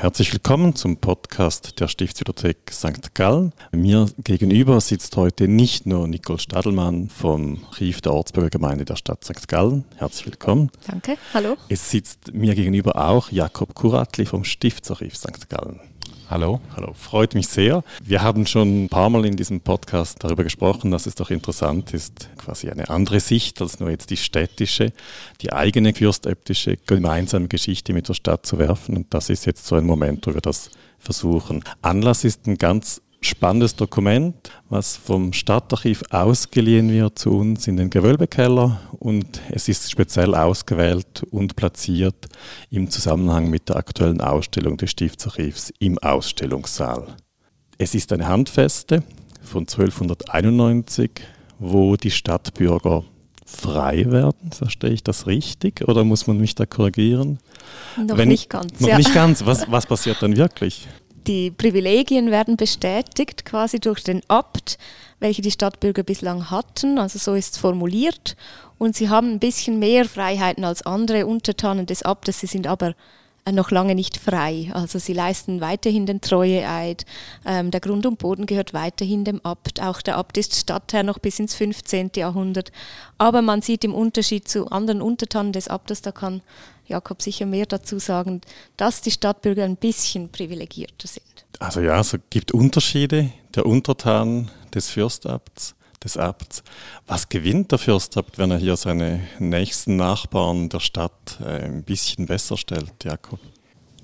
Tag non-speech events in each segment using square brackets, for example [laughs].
Herzlich willkommen zum Podcast der Stiftsbibliothek St. Gallen. Mir gegenüber sitzt heute nicht nur Nicole Stadelmann vom Archiv der Ortsbürgergemeinde der Stadt St. Gallen. Herzlich willkommen. Danke, hallo. Es sitzt mir gegenüber auch Jakob Kuratli vom Stiftsarchiv St. Gallen. Hallo. Hallo, freut mich sehr. Wir haben schon ein paar Mal in diesem Podcast darüber gesprochen, dass es doch interessant ist, quasi eine andere Sicht als nur jetzt die städtische, die eigene fürstäbtische gemeinsame Geschichte mit der Stadt zu werfen. Und das ist jetzt so ein Moment, wo wir das versuchen. Anlass ist ein ganz spannendes Dokument, was vom Stadtarchiv ausgeliehen wird zu uns in den Gewölbekeller und es ist speziell ausgewählt und platziert im Zusammenhang mit der aktuellen Ausstellung des Stiftsarchivs im Ausstellungssaal. Es ist eine Handfeste von 1291, wo die Stadtbürger frei werden. Verstehe ich das richtig oder muss man mich da korrigieren? Noch Wenn, nicht ganz. Noch ja. nicht ganz. Was, [laughs] was passiert dann wirklich? Die Privilegien werden bestätigt quasi durch den Abt, welche die Stadtbürger bislang hatten. Also so ist es formuliert. Und sie haben ein bisschen mehr Freiheiten als andere Untertanen des Abtes. Sie sind aber noch lange nicht frei. Also sie leisten weiterhin den Treueeid. Ähm, der Grund und Boden gehört weiterhin dem Abt. Auch der Abt ist Stadtherr noch bis ins 15. Jahrhundert. Aber man sieht im Unterschied zu anderen Untertanen des Abtes, da kann Jakob sicher mehr dazu sagen, dass die Stadtbürger ein bisschen privilegierter sind. Also ja, es gibt Unterschiede. Der Untertan des Fürstabts, des Abts. Was gewinnt der Fürstabt, wenn er hier seine nächsten Nachbarn der Stadt äh, ein bisschen besser stellt, Jakob?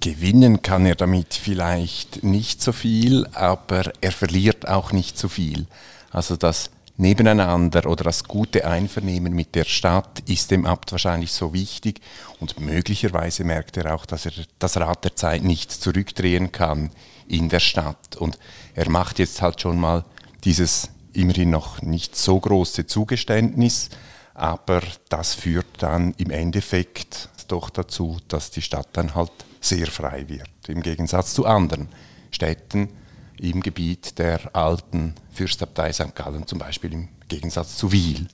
Gewinnen kann er damit vielleicht nicht so viel, aber er verliert auch nicht so viel. Also das Nebeneinander oder das gute Einvernehmen mit der Stadt ist dem Abt wahrscheinlich so wichtig und möglicherweise merkt er auch, dass er das Rad der Zeit nicht zurückdrehen kann in der Stadt und er macht jetzt halt schon mal dieses immerhin noch nicht so große Zugeständnis, aber das führt dann im Endeffekt doch dazu, dass die Stadt dann halt sehr frei wird, im Gegensatz zu anderen Städten, im Gebiet der alten Fürstabtei St. Gallen, zum Beispiel im Gegensatz zu Wiel.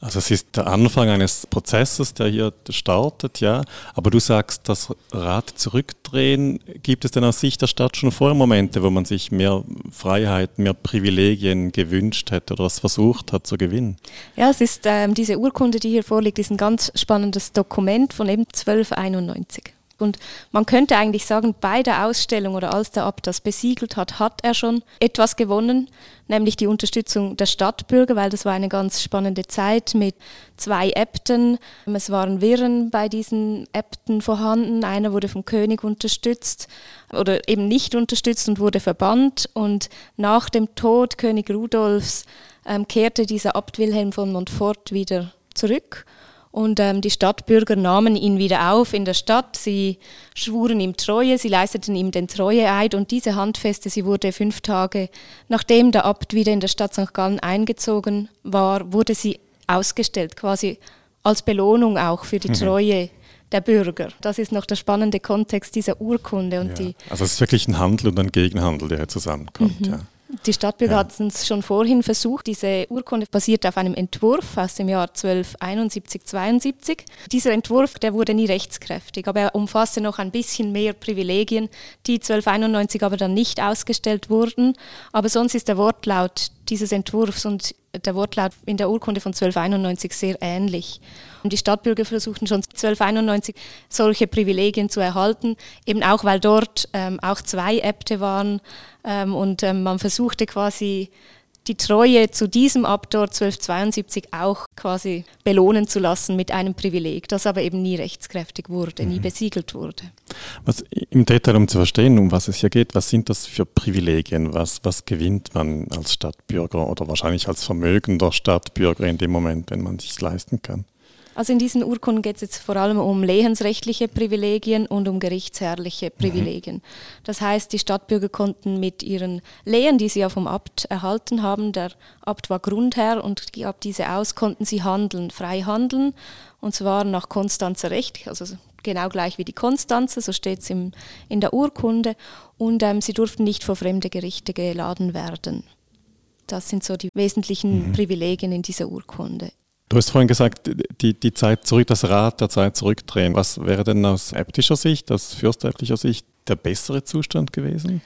Also es ist der Anfang eines Prozesses, der hier startet, ja. Aber du sagst, das Rad zurückdrehen, gibt es denn aus Sicht der Stadt schon vorher Momente, wo man sich mehr Freiheit, mehr Privilegien gewünscht hätte oder das versucht hat zu gewinnen? Ja, es ist ähm, diese Urkunde, die hier vorliegt, ist ein ganz spannendes Dokument von eben 1291. Und man könnte eigentlich sagen, bei der Ausstellung oder als der Abt das besiegelt hat, hat er schon etwas gewonnen, nämlich die Unterstützung der Stadtbürger, weil das war eine ganz spannende Zeit mit zwei Äbten. Es waren Wirren bei diesen Äbten vorhanden. Einer wurde vom König unterstützt oder eben nicht unterstützt und wurde verbannt. Und nach dem Tod König Rudolfs ähm, kehrte dieser Abt Wilhelm von Montfort wieder zurück und ähm, die Stadtbürger nahmen ihn wieder auf in der Stadt. Sie schwuren ihm Treue, sie leisteten ihm den Treueeid. Und diese Handfeste, sie wurde fünf Tage nachdem der Abt wieder in der Stadt St. Gallen eingezogen war, wurde sie ausgestellt, quasi als Belohnung auch für die mhm. Treue der Bürger. Das ist noch der spannende Kontext dieser Urkunde. Und ja. die also es ist wirklich ein Handel und ein Gegenhandel, der hier zusammenkommt. Mhm. Ja. Die Stadtbürger ja. hatten es schon vorhin versucht. Diese Urkunde basiert auf einem Entwurf aus dem Jahr 1271-72. Dieser Entwurf, der wurde nie rechtskräftig, aber er umfasste noch ein bisschen mehr Privilegien, die 1291 aber dann nicht ausgestellt wurden. Aber sonst ist der Wortlaut dieses Entwurfs und der Wortlaut in der Urkunde von 1291 sehr ähnlich. Und die Stadtbürger versuchten schon 1291 solche Privilegien zu erhalten, eben auch weil dort ähm, auch zwei Äbte waren ähm, und ähm, man versuchte quasi die Treue zu diesem Abt dort 1272 auch quasi belohnen zu lassen mit einem Privileg, das aber eben nie rechtskräftig wurde, mhm. nie besiegelt wurde. Was im Detail, um zu verstehen, um was es hier geht, was sind das für Privilegien? Was, was gewinnt man als Stadtbürger oder wahrscheinlich als vermögender Stadtbürger in dem Moment, wenn man es sich leisten kann? Also in diesen Urkunden geht es jetzt vor allem um lehensrechtliche Privilegien und um gerichtsherrliche mhm. Privilegien. Mhm. Das heißt, die Stadtbürger konnten mit ihren Lehen, die sie ja vom Abt erhalten haben, der Abt war Grundherr und ab diese aus konnten sie handeln, frei handeln und zwar nach Konstanzer Recht, also genau gleich wie die Konstanze, so steht es in der Urkunde und ähm, sie durften nicht vor fremde Gerichte geladen werden. Das sind so die wesentlichen mhm. Privilegien in dieser Urkunde. Du hast vorhin gesagt, die, die Zeit zurück, das Rad der Zeit zurückdrehen. Was wäre denn aus äbtischer Sicht, aus fürstäbtlicher Sicht der bessere Zustand gewesen?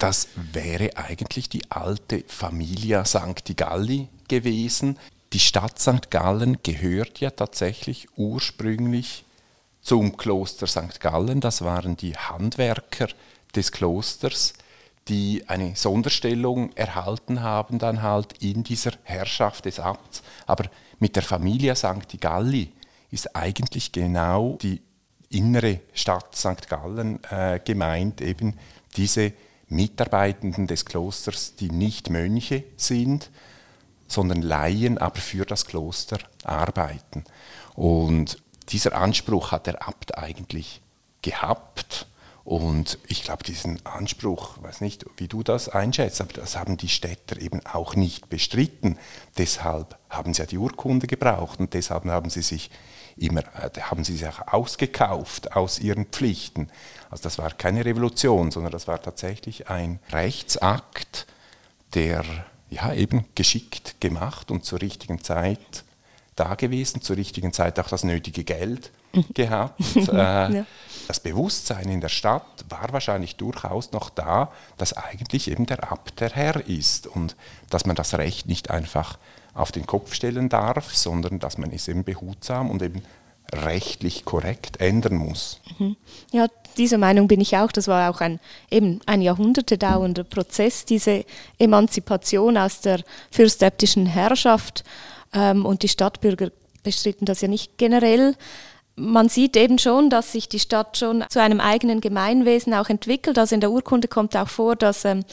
Das wäre eigentlich die alte Familia Sancti Galli gewesen. Die Stadt St. Gallen gehört ja tatsächlich ursprünglich zum Kloster St. Gallen. Das waren die Handwerker des Klosters, die eine Sonderstellung erhalten haben, dann halt in dieser Herrschaft des Abts. Aber mit der Familia St. Galli ist eigentlich genau die innere Stadt St. Gallen äh, gemeint, eben diese Mitarbeitenden des Klosters, die nicht Mönche sind, sondern Laien, aber für das Kloster arbeiten. Und dieser Anspruch hat der Abt eigentlich gehabt. Und ich glaube, diesen Anspruch, weiß nicht, wie du das einschätzt, aber das haben die Städter eben auch nicht bestritten. Deshalb haben sie ja die Urkunde gebraucht und deshalb haben sie sich immer, äh, haben sie sich auch ausgekauft aus ihren Pflichten. Also das war keine Revolution, sondern das war tatsächlich ein Rechtsakt, der ja eben geschickt gemacht und zur richtigen Zeit da gewesen, zur richtigen Zeit auch das nötige Geld [laughs] gehabt. äh, ja. Das Bewusstsein in der Stadt war wahrscheinlich durchaus noch da, dass eigentlich eben der Abt der Herr ist und dass man das Recht nicht einfach auf den Kopf stellen darf, sondern dass man es eben behutsam und eben rechtlich korrekt ändern muss. Mhm. Ja, dieser Meinung bin ich auch. Das war auch ein, eben ein Jahrhunderte dauernder Prozess, diese Emanzipation aus der fürstäbtischen Herrschaft. Ähm, und die Stadtbürger bestritten das ja nicht generell. Man sieht eben schon, dass sich die Stadt schon zu einem eigenen Gemeinwesen auch entwickelt. Also in der Urkunde kommt auch vor, dass ähm,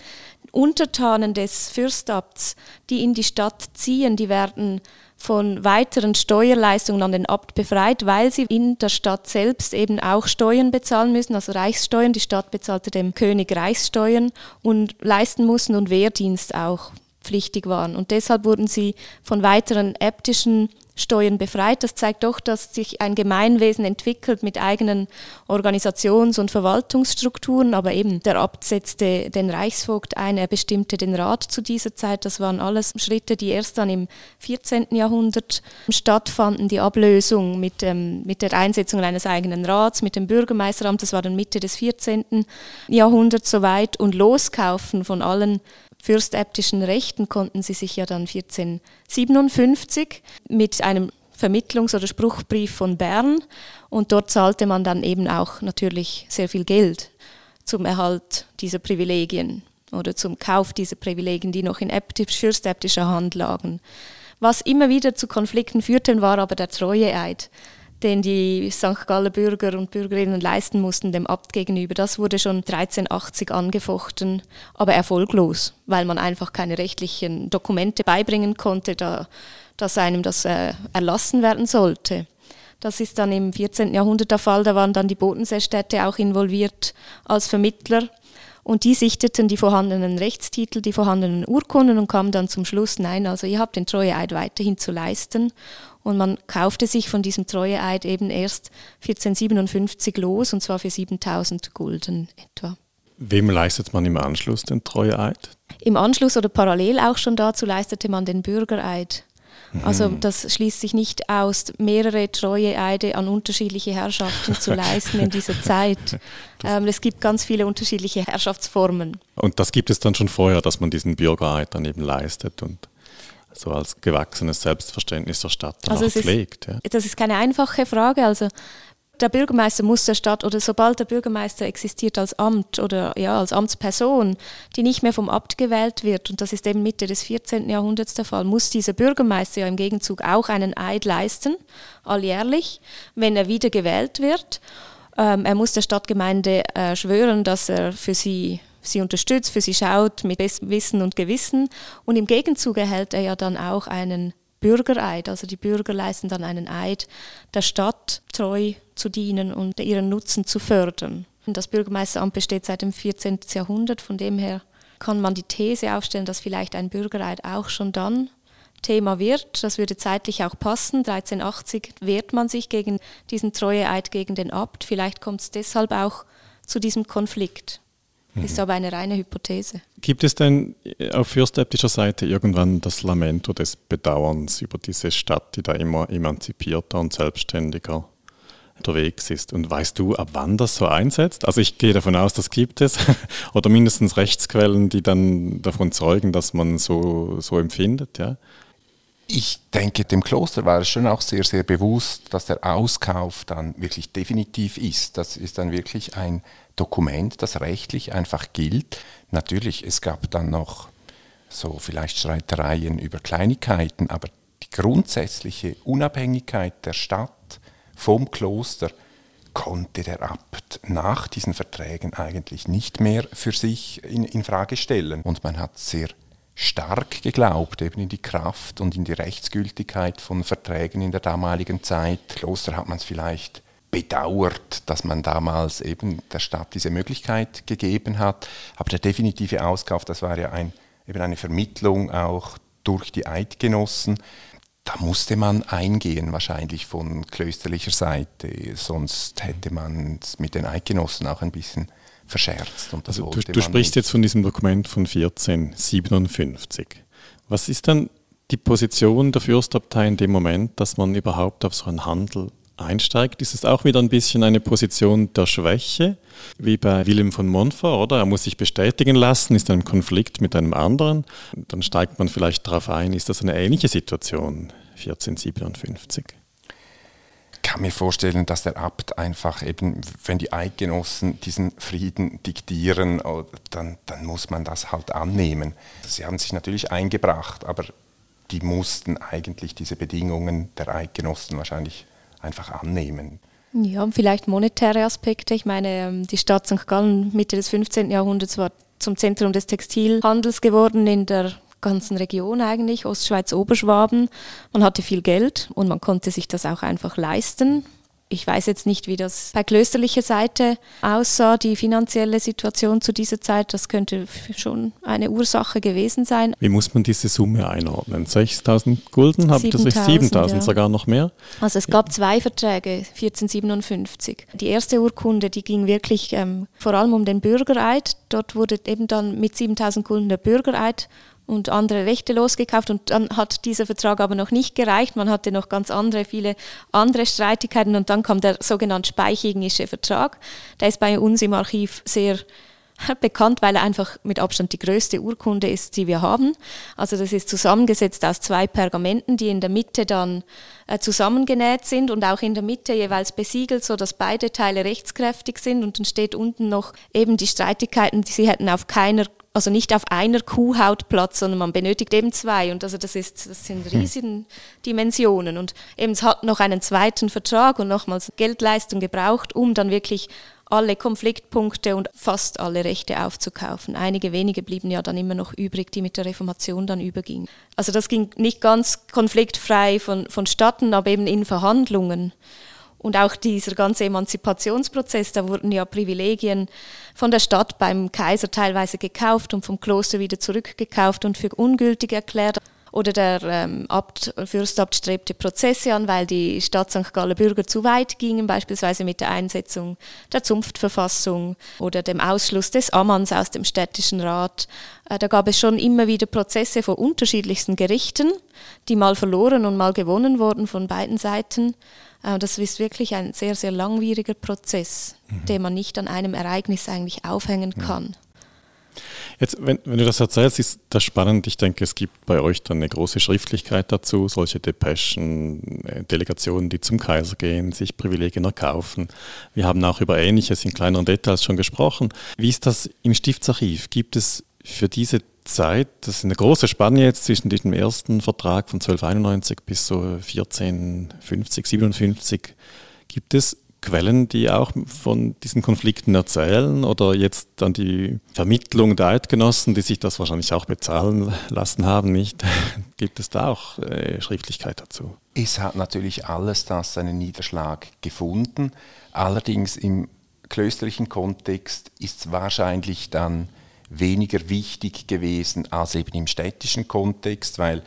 Untertanen des Fürstabts, die in die Stadt ziehen, die werden von weiteren Steuerleistungen an den Abt befreit, weil sie in der Stadt selbst eben auch Steuern bezahlen müssen, also Reichssteuern. Die Stadt bezahlte dem König Reichssteuern und leisten mussten und Wehrdienst auch pflichtig waren. Und deshalb wurden sie von weiteren äbtischen Steuern befreit. Das zeigt doch, dass sich ein Gemeinwesen entwickelt mit eigenen Organisations- und Verwaltungsstrukturen. Aber eben der Abt setzte den Reichsvogt ein, er bestimmte den Rat zu dieser Zeit. Das waren alles Schritte, die erst dann im 14. Jahrhundert stattfanden. Die Ablösung mit, ähm, mit der Einsetzung eines eigenen Rats, mit dem Bürgermeisteramt, das war dann Mitte des 14. Jahrhunderts soweit. Und Loskaufen von allen fürstäbtischen Rechten konnten sie sich ja dann 1457 mit einem Vermittlungs- oder Spruchbrief von Bern und dort zahlte man dann eben auch natürlich sehr viel Geld zum Erhalt dieser Privilegien oder zum Kauf dieser Privilegien, die noch in fürstäbtischer Hand lagen. Was immer wieder zu Konflikten führte, war aber der Treueeid den die St. Galler Bürger und Bürgerinnen leisten mussten dem Abt gegenüber. Das wurde schon 1380 angefochten, aber erfolglos, weil man einfach keine rechtlichen Dokumente beibringen konnte, da, dass einem das äh, erlassen werden sollte. Das ist dann im 14. Jahrhundert der Fall, da waren dann die Bodenseestädte auch involviert als Vermittler und die sichteten die vorhandenen Rechtstitel, die vorhandenen Urkunden und kamen dann zum Schluss, nein, also ihr habt den Treueeid weiterhin zu leisten und man kaufte sich von diesem Treueeid eben erst 1457 los, und zwar für 7000 Gulden etwa. Wem leistet man im Anschluss den Treueeid? Im Anschluss oder parallel auch schon dazu leistete man den Bürgereid. Also mhm. das schließt sich nicht aus, mehrere Treueeide an unterschiedliche Herrschaften zu [laughs] leisten in dieser Zeit. [laughs] Ähm, es gibt ganz viele unterschiedliche Herrschaftsformen. Und das gibt es dann schon vorher, dass man diesen Bürgereid dann eben leistet und so als gewachsenes Selbstverständnis der Stadt dann also auch pflegt. Ist, ja. Das ist keine einfache Frage. Also der Bürgermeister muss der Stadt oder sobald der Bürgermeister existiert als Amt oder ja, als Amtsperson, die nicht mehr vom Abt gewählt wird, und das ist eben Mitte des 14. Jahrhunderts der Fall, muss dieser Bürgermeister ja im Gegenzug auch einen Eid leisten, alljährlich, wenn er wieder gewählt wird. Ähm, er muss der Stadtgemeinde äh, schwören, dass er für sie sie unterstützt, für sie schaut mit Wissen und Gewissen. Und im Gegenzug erhält er ja dann auch einen Bürgereid. Also die Bürger leisten dann einen Eid, der Stadt treu zu dienen und ihren Nutzen zu fördern. Das Bürgermeisteramt besteht seit dem 14. Jahrhundert, von dem her kann man die These aufstellen, dass vielleicht ein Bürgereid auch schon dann Thema wird. Das würde zeitlich auch passen. 1380 wehrt man sich gegen diesen Treueeid gegen den Abt. Vielleicht kommt es deshalb auch zu diesem Konflikt. Mhm. Ist aber eine reine Hypothese. Gibt es denn auf fürstäbtischer Seite irgendwann das Lamento des Bedauerns über diese Stadt, die da immer emanzipierter und selbstständiger unterwegs ist. Und weißt du, ab wann das so einsetzt? Also ich gehe davon aus, das gibt es. [laughs] Oder mindestens Rechtsquellen, die dann davon zeugen, dass man so, so empfindet, ja? Ich denke, dem Kloster war es schon auch sehr, sehr bewusst, dass der Auskauf dann wirklich definitiv ist. Das ist dann wirklich ein Dokument, das rechtlich einfach gilt. Natürlich, es gab dann noch so vielleicht Streitereien über Kleinigkeiten, aber die grundsätzliche Unabhängigkeit der Stadt vom Kloster konnte der Abt nach diesen Verträgen eigentlich nicht mehr für sich in, in Frage stellen. Und man hat sehr stark geglaubt, eben in die Kraft und in die Rechtsgültigkeit von Verträgen in der damaligen Zeit. Kloster hat man es vielleicht bedauert, dass man damals eben der Stadt diese Möglichkeit gegeben hat. Aber der definitive Auskauf, das war ja ein, eben eine Vermittlung auch durch die Eidgenossen da musste man eingehen, wahrscheinlich von klösterlicher Seite, sonst hätte man es mit den Eidgenossen auch ein bisschen verscherzt. Und also du, du sprichst nicht. jetzt von diesem Dokument von 1457. Was ist dann die Position der Fürstabtei in dem Moment, dass man überhaupt auf so einen Handel einsteigt? Ist es auch wieder ein bisschen eine Position der Schwäche, wie bei Wilhelm von Montfort, oder? Er muss sich bestätigen lassen, ist ein Konflikt mit einem anderen. Dann steigt man vielleicht darauf ein, ist das eine ähnliche Situation 1457? Ich kann mir vorstellen, dass der Abt einfach eben, wenn die Eidgenossen diesen Frieden diktieren, oh, dann, dann muss man das halt annehmen. Sie haben sich natürlich eingebracht, aber die mussten eigentlich diese Bedingungen der Eidgenossen wahrscheinlich einfach annehmen. Ja, und vielleicht monetäre Aspekte. Ich meine, ähm, die Stadt St. Gallen Mitte des 15. Jahrhunderts war zum Zentrum des Textilhandels geworden in der ganzen Region eigentlich, Ostschweiz, Oberschwaben. Man hatte viel Geld und man konnte sich das auch einfach leisten. Ich weiß jetzt nicht, wie das bei klösterlicher Seite aussah, die finanzielle Situation zu dieser Zeit. Das könnte schon eine Ursache gewesen sein. Wie muss man diese Summe einordnen? 6000 Gulden? Habt ihr 7000 ja. sogar noch mehr? Also es gab zwei Verträge, 1457. Die erste Urkunde, die ging wirklich ähm, vor allem um den Bürgereid. Dort wurde eben dann mit 7000 Gulden der Bürgereid und andere Rechte losgekauft und dann hat dieser Vertrag aber noch nicht gereicht. Man hatte noch ganz andere, viele andere Streitigkeiten und dann kam der sogenannte Speichigische Vertrag. Der ist bei uns im Archiv sehr [laughs] bekannt, weil er einfach mit Abstand die größte Urkunde ist, die wir haben. Also das ist zusammengesetzt aus zwei Pergamenten, die in der Mitte dann äh, zusammengenäht sind und auch in der Mitte jeweils besiegelt, so dass beide Teile rechtskräftig sind und dann steht unten noch eben die Streitigkeiten, die sie hätten auf keiner also nicht auf einer Kuhhaut Platz, sondern man benötigt eben zwei. Und also das, ist, das sind hm. riesige Dimensionen. Und eben es hat noch einen zweiten Vertrag und nochmals Geldleistung gebraucht, um dann wirklich alle Konfliktpunkte und fast alle Rechte aufzukaufen. Einige wenige blieben ja dann immer noch übrig, die mit der Reformation dann übergingen. Also das ging nicht ganz konfliktfrei von, vonstatten, aber eben in Verhandlungen. Und auch dieser ganze Emanzipationsprozess, da wurden ja Privilegien von der Stadt beim Kaiser teilweise gekauft und vom Kloster wieder zurückgekauft und für ungültig erklärt. Oder der ähm, Abt, Fürstabt strebte Prozesse an, weil die Stadt St. Gallen Bürger zu weit gingen, beispielsweise mit der Einsetzung der Zunftverfassung oder dem Ausschluss des Ammanns aus dem städtischen Rat. Äh, da gab es schon immer wieder Prozesse vor unterschiedlichsten Gerichten, die mal verloren und mal gewonnen wurden von beiden Seiten. Äh, das ist wirklich ein sehr, sehr langwieriger Prozess, mhm. den man nicht an einem Ereignis eigentlich aufhängen kann. Jetzt, wenn, wenn, du das erzählst, ist das spannend. Ich denke, es gibt bei euch dann eine große Schriftlichkeit dazu, solche Depeschen, äh, Delegationen, die zum Kaiser gehen, sich Privilegien erkaufen. Wir haben auch über Ähnliches in kleineren Details schon gesprochen. Wie ist das im Stiftsarchiv? Gibt es für diese Zeit, das ist eine große Spanne jetzt zwischen diesem ersten Vertrag von 1291 bis so 1450, 57. Gibt es Quellen, die auch von diesen Konflikten erzählen oder jetzt dann die Vermittlung der Eidgenossen, die sich das wahrscheinlich auch bezahlen lassen haben, nicht? [laughs] Gibt es da auch äh, Schriftlichkeit dazu? Es hat natürlich alles das seinen Niederschlag gefunden. Allerdings im klösterlichen Kontext ist es wahrscheinlich dann weniger wichtig gewesen als eben im städtischen Kontext, weil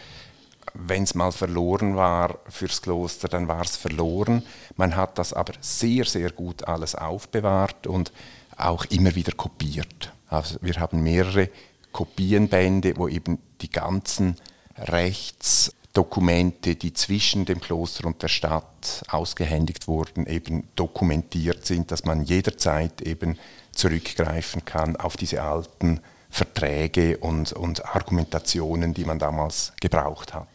wenn es mal verloren war fürs Kloster, dann war es verloren. Man hat das aber sehr, sehr gut alles aufbewahrt und auch immer wieder kopiert. Also wir haben mehrere Kopienbände, wo eben die ganzen Rechtsdokumente, die zwischen dem Kloster und der Stadt ausgehändigt wurden, eben dokumentiert sind, dass man jederzeit eben zurückgreifen kann auf diese alten Verträge und, und Argumentationen, die man damals gebraucht hat.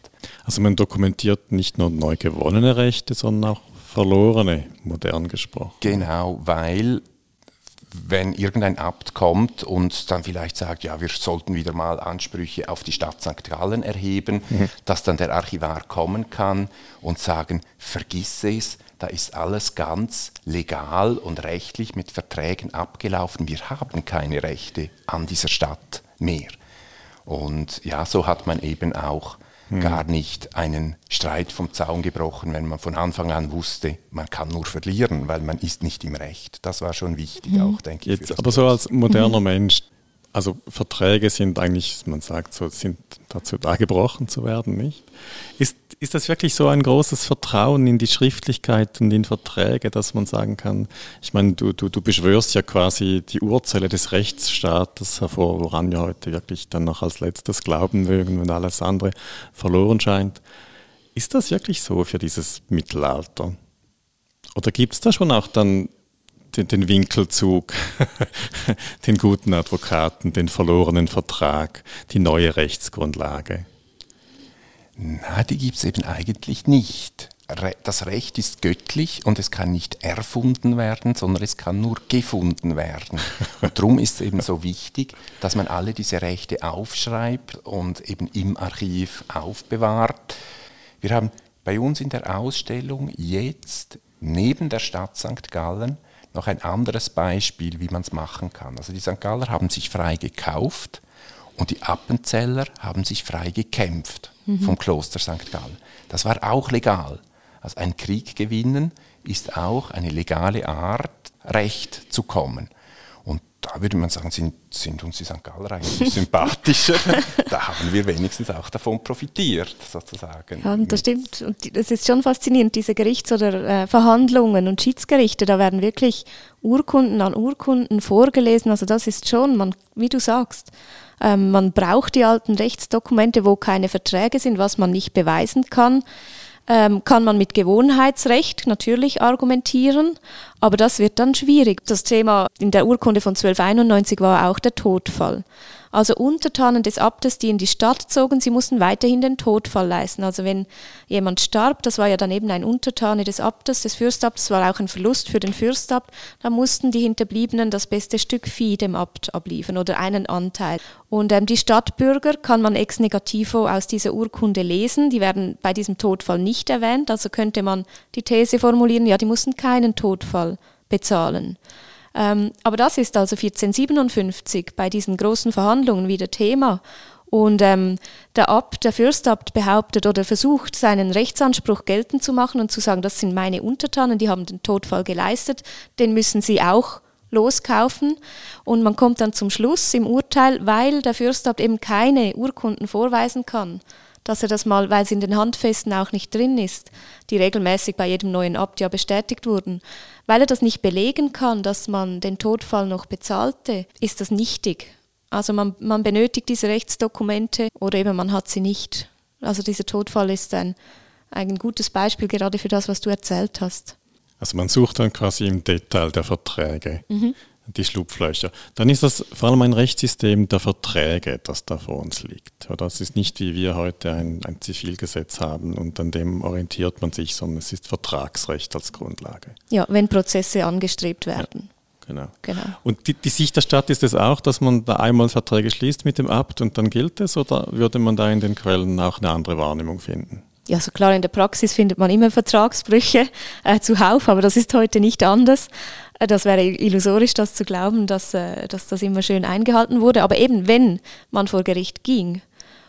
Also man dokumentiert nicht nur neu gewonnene Rechte, sondern auch verlorene, modern gesprochen. Genau, weil wenn irgendein Abt kommt und dann vielleicht sagt, ja, wir sollten wieder mal Ansprüche auf die Stadt St. Gallen erheben, mhm. dass dann der Archivar kommen kann und sagen, vergiss es, da ist alles ganz legal und rechtlich mit Verträgen abgelaufen. Wir haben keine Rechte an dieser Stadt mehr. Und ja, so hat man eben auch hm. gar nicht einen Streit vom Zaun gebrochen, wenn man von Anfang an wusste, man kann nur verlieren, weil man ist nicht im Recht. Das war schon wichtig hm. auch, denke Jetzt, ich. Aber so als moderner hm. Mensch, also Verträge sind eigentlich, man sagt so, sind dazu da gebrochen zu werden, nicht? Ist, ist das wirklich so ein großes Vertrauen in die Schriftlichkeit und in Verträge, dass man sagen kann, ich meine, du, du, du beschwörst ja quasi die Urzelle des Rechtsstaates hervor, woran wir heute wirklich dann noch als letztes glauben mögen, wenn alles andere verloren scheint. Ist das wirklich so für dieses Mittelalter? Oder gibt es da schon auch dann den, den Winkelzug, [laughs] den guten Advokaten, den verlorenen Vertrag, die neue Rechtsgrundlage? Na, die gibt es eben eigentlich nicht. Das Recht ist göttlich und es kann nicht erfunden werden, sondern es kann nur gefunden werden. Und darum ist es eben so wichtig, dass man alle diese Rechte aufschreibt und eben im Archiv aufbewahrt. Wir haben bei uns in der Ausstellung jetzt neben der Stadt St. Gallen noch ein anderes Beispiel, wie man es machen kann. Also die St. Galler haben sich frei gekauft und die Appenzeller haben sich frei gekämpft mhm. vom Kloster St. Gallen. Das war auch legal. Also ein Krieg gewinnen ist auch eine legale Art, Recht zu kommen da würde man sagen, sind, sind uns die St. Galler eigentlich [laughs] sympathischer. da haben wir wenigstens auch davon profitiert, sozusagen. Ja, das stimmt. Und das ist schon faszinierend, diese Gerichts- oder äh, Verhandlungen und Schiedsgerichte, da werden wirklich Urkunden an Urkunden vorgelesen. Also das ist schon, man, wie du sagst, ähm, man braucht die alten Rechtsdokumente, wo keine Verträge sind, was man nicht beweisen kann ähm, kann man mit Gewohnheitsrecht natürlich argumentieren, aber das wird dann schwierig. Das Thema in der Urkunde von 1291 war auch der Todfall. Also Untertanen des Abtes, die in die Stadt zogen, sie mussten weiterhin den Todfall leisten. Also wenn jemand starb, das war ja dann eben ein Untertane des Abtes, des Fürstabtes, war auch ein Verlust für den Fürstabt, da mussten die Hinterbliebenen das beste Stück Vieh dem Abt abliefern oder einen Anteil. Und ähm, die Stadtbürger kann man ex negativo aus dieser Urkunde lesen, die werden bei diesem Todfall nicht erwähnt, also könnte man die These formulieren, ja, die mussten keinen Todfall bezahlen. Ähm, aber das ist also 1457 bei diesen großen Verhandlungen wieder Thema. Und ähm, der Abt, der Fürstabt behauptet oder versucht, seinen Rechtsanspruch geltend zu machen und zu sagen, das sind meine Untertanen, die haben den Todfall geleistet, den müssen sie auch loskaufen. Und man kommt dann zum Schluss im Urteil, weil der Fürstabt eben keine Urkunden vorweisen kann, dass er das mal, weil es in den Handfesten auch nicht drin ist, die regelmäßig bei jedem neuen Abt ja bestätigt wurden, weil er das nicht belegen kann, dass man den Todfall noch bezahlte, ist das nichtig. Also man, man benötigt diese Rechtsdokumente oder eben man hat sie nicht. Also dieser Todfall ist ein, ein gutes Beispiel gerade für das, was du erzählt hast. Also man sucht dann quasi im Detail der Verträge. Mhm die Schlupflöcher. Dann ist das vor allem ein Rechtssystem der Verträge, das da vor uns liegt. Das ist nicht wie wir heute ein, ein Zivilgesetz haben und an dem orientiert man sich, sondern es ist Vertragsrecht als Grundlage. Ja, wenn Prozesse angestrebt werden. Ja. Genau. genau. Und die, die, Sicht der Stadt ist es auch, dass man da einmal Verträge schließt mit dem Abt und dann gilt es, oder würde man da in den Quellen auch eine andere Wahrnehmung finden? Ja, so klar, in der Praxis findet man immer Vertragsbrüche äh, zuhauf, aber das ist heute nicht anders. Das wäre illusorisch, das zu glauben, dass, äh, dass das immer schön eingehalten wurde. Aber eben, wenn man vor Gericht ging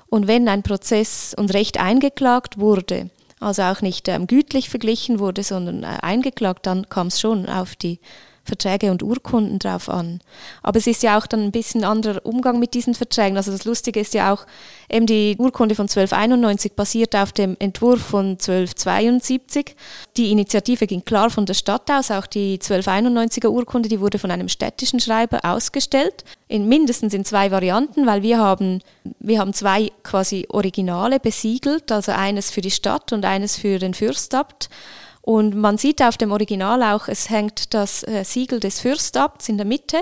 und wenn ein Prozess und Recht eingeklagt wurde, also auch nicht ähm, gütlich verglichen wurde, sondern äh, eingeklagt, dann kam es schon auf die Verträge und Urkunden drauf an. Aber es ist ja auch dann ein bisschen anderer Umgang mit diesen Verträgen. Also das Lustige ist ja auch, eben die Urkunde von 1291 basiert auf dem Entwurf von 1272. Die Initiative ging klar von der Stadt aus. Auch die 1291er Urkunde, die wurde von einem städtischen Schreiber ausgestellt. In mindestens in zwei Varianten, weil wir haben, wir haben zwei quasi Originale besiegelt, also eines für die Stadt und eines für den Fürstabt. Und man sieht auf dem Original auch, es hängt das äh, Siegel des Fürstabts in der Mitte.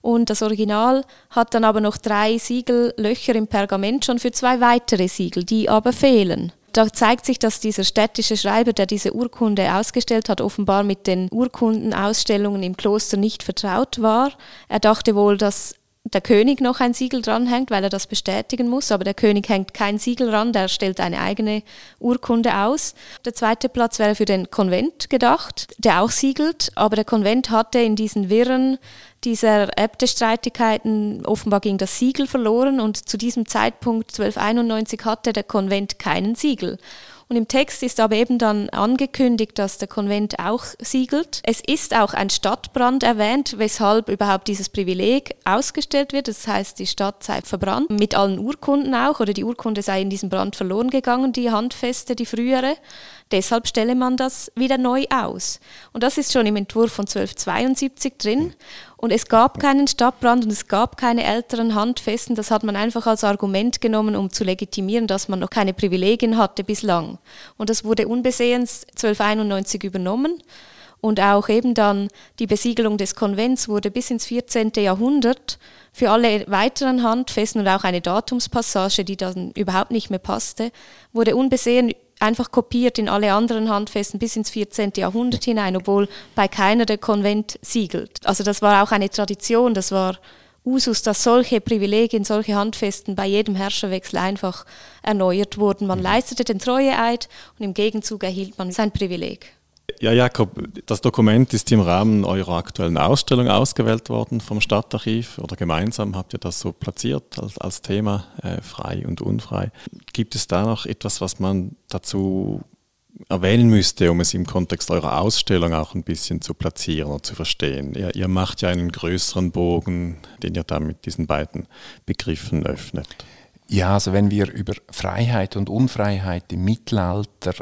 Und das Original hat dann aber noch drei Siegellöcher im Pergament schon für zwei weitere Siegel, die aber fehlen. Da zeigt sich, dass dieser städtische Schreiber, der diese Urkunde ausgestellt hat, offenbar mit den Urkundenausstellungen im Kloster nicht vertraut war. Er dachte wohl, dass der König noch ein Siegel dranhängt, weil er das bestätigen muss, aber der König hängt kein Siegel ran, der stellt eine eigene Urkunde aus. Der zweite Platz wäre für den Konvent gedacht, der auch siegelt, aber der Konvent hatte in diesen Wirren dieser Äbtestreitigkeiten offenbar ging das Siegel verloren und zu diesem Zeitpunkt 1291 hatte der Konvent keinen Siegel. Und im Text ist aber eben dann angekündigt, dass der Konvent auch siegelt. Es ist auch ein Stadtbrand erwähnt, weshalb überhaupt dieses Privileg ausgestellt wird. Das heißt, die Stadt sei verbrannt, mit allen Urkunden auch, oder die Urkunde sei in diesem Brand verloren gegangen, die handfeste, die frühere. Deshalb stelle man das wieder neu aus. Und das ist schon im Entwurf von 1272 drin. Und es gab keinen Stadtbrand und es gab keine älteren Handfesten. Das hat man einfach als Argument genommen, um zu legitimieren, dass man noch keine Privilegien hatte bislang. Und das wurde unbesehens 1291 übernommen. Und auch eben dann die Besiegelung des Konvents wurde bis ins 14. Jahrhundert für alle weiteren Handfesten und auch eine Datumspassage, die dann überhaupt nicht mehr passte, wurde unbesehen einfach kopiert in alle anderen Handfesten bis ins 14. Jahrhundert hinein, obwohl bei keiner der Konvent siegelt. Also das war auch eine Tradition, das war Usus, dass solche Privilegien, solche Handfesten bei jedem Herrscherwechsel einfach erneuert wurden. Man mhm. leistete den Treueeid und im Gegenzug erhielt man sein Privileg. Ja, Jakob, das Dokument ist im Rahmen eurer aktuellen Ausstellung ausgewählt worden vom Stadtarchiv oder gemeinsam habt ihr das so platziert als, als Thema, äh, frei und unfrei. Gibt es da noch etwas, was man dazu erwähnen müsste, um es im Kontext eurer Ausstellung auch ein bisschen zu platzieren und zu verstehen? Ihr, ihr macht ja einen größeren Bogen, den ihr da mit diesen beiden Begriffen öffnet. Ja, also wenn wir über Freiheit und Unfreiheit im Mittelalter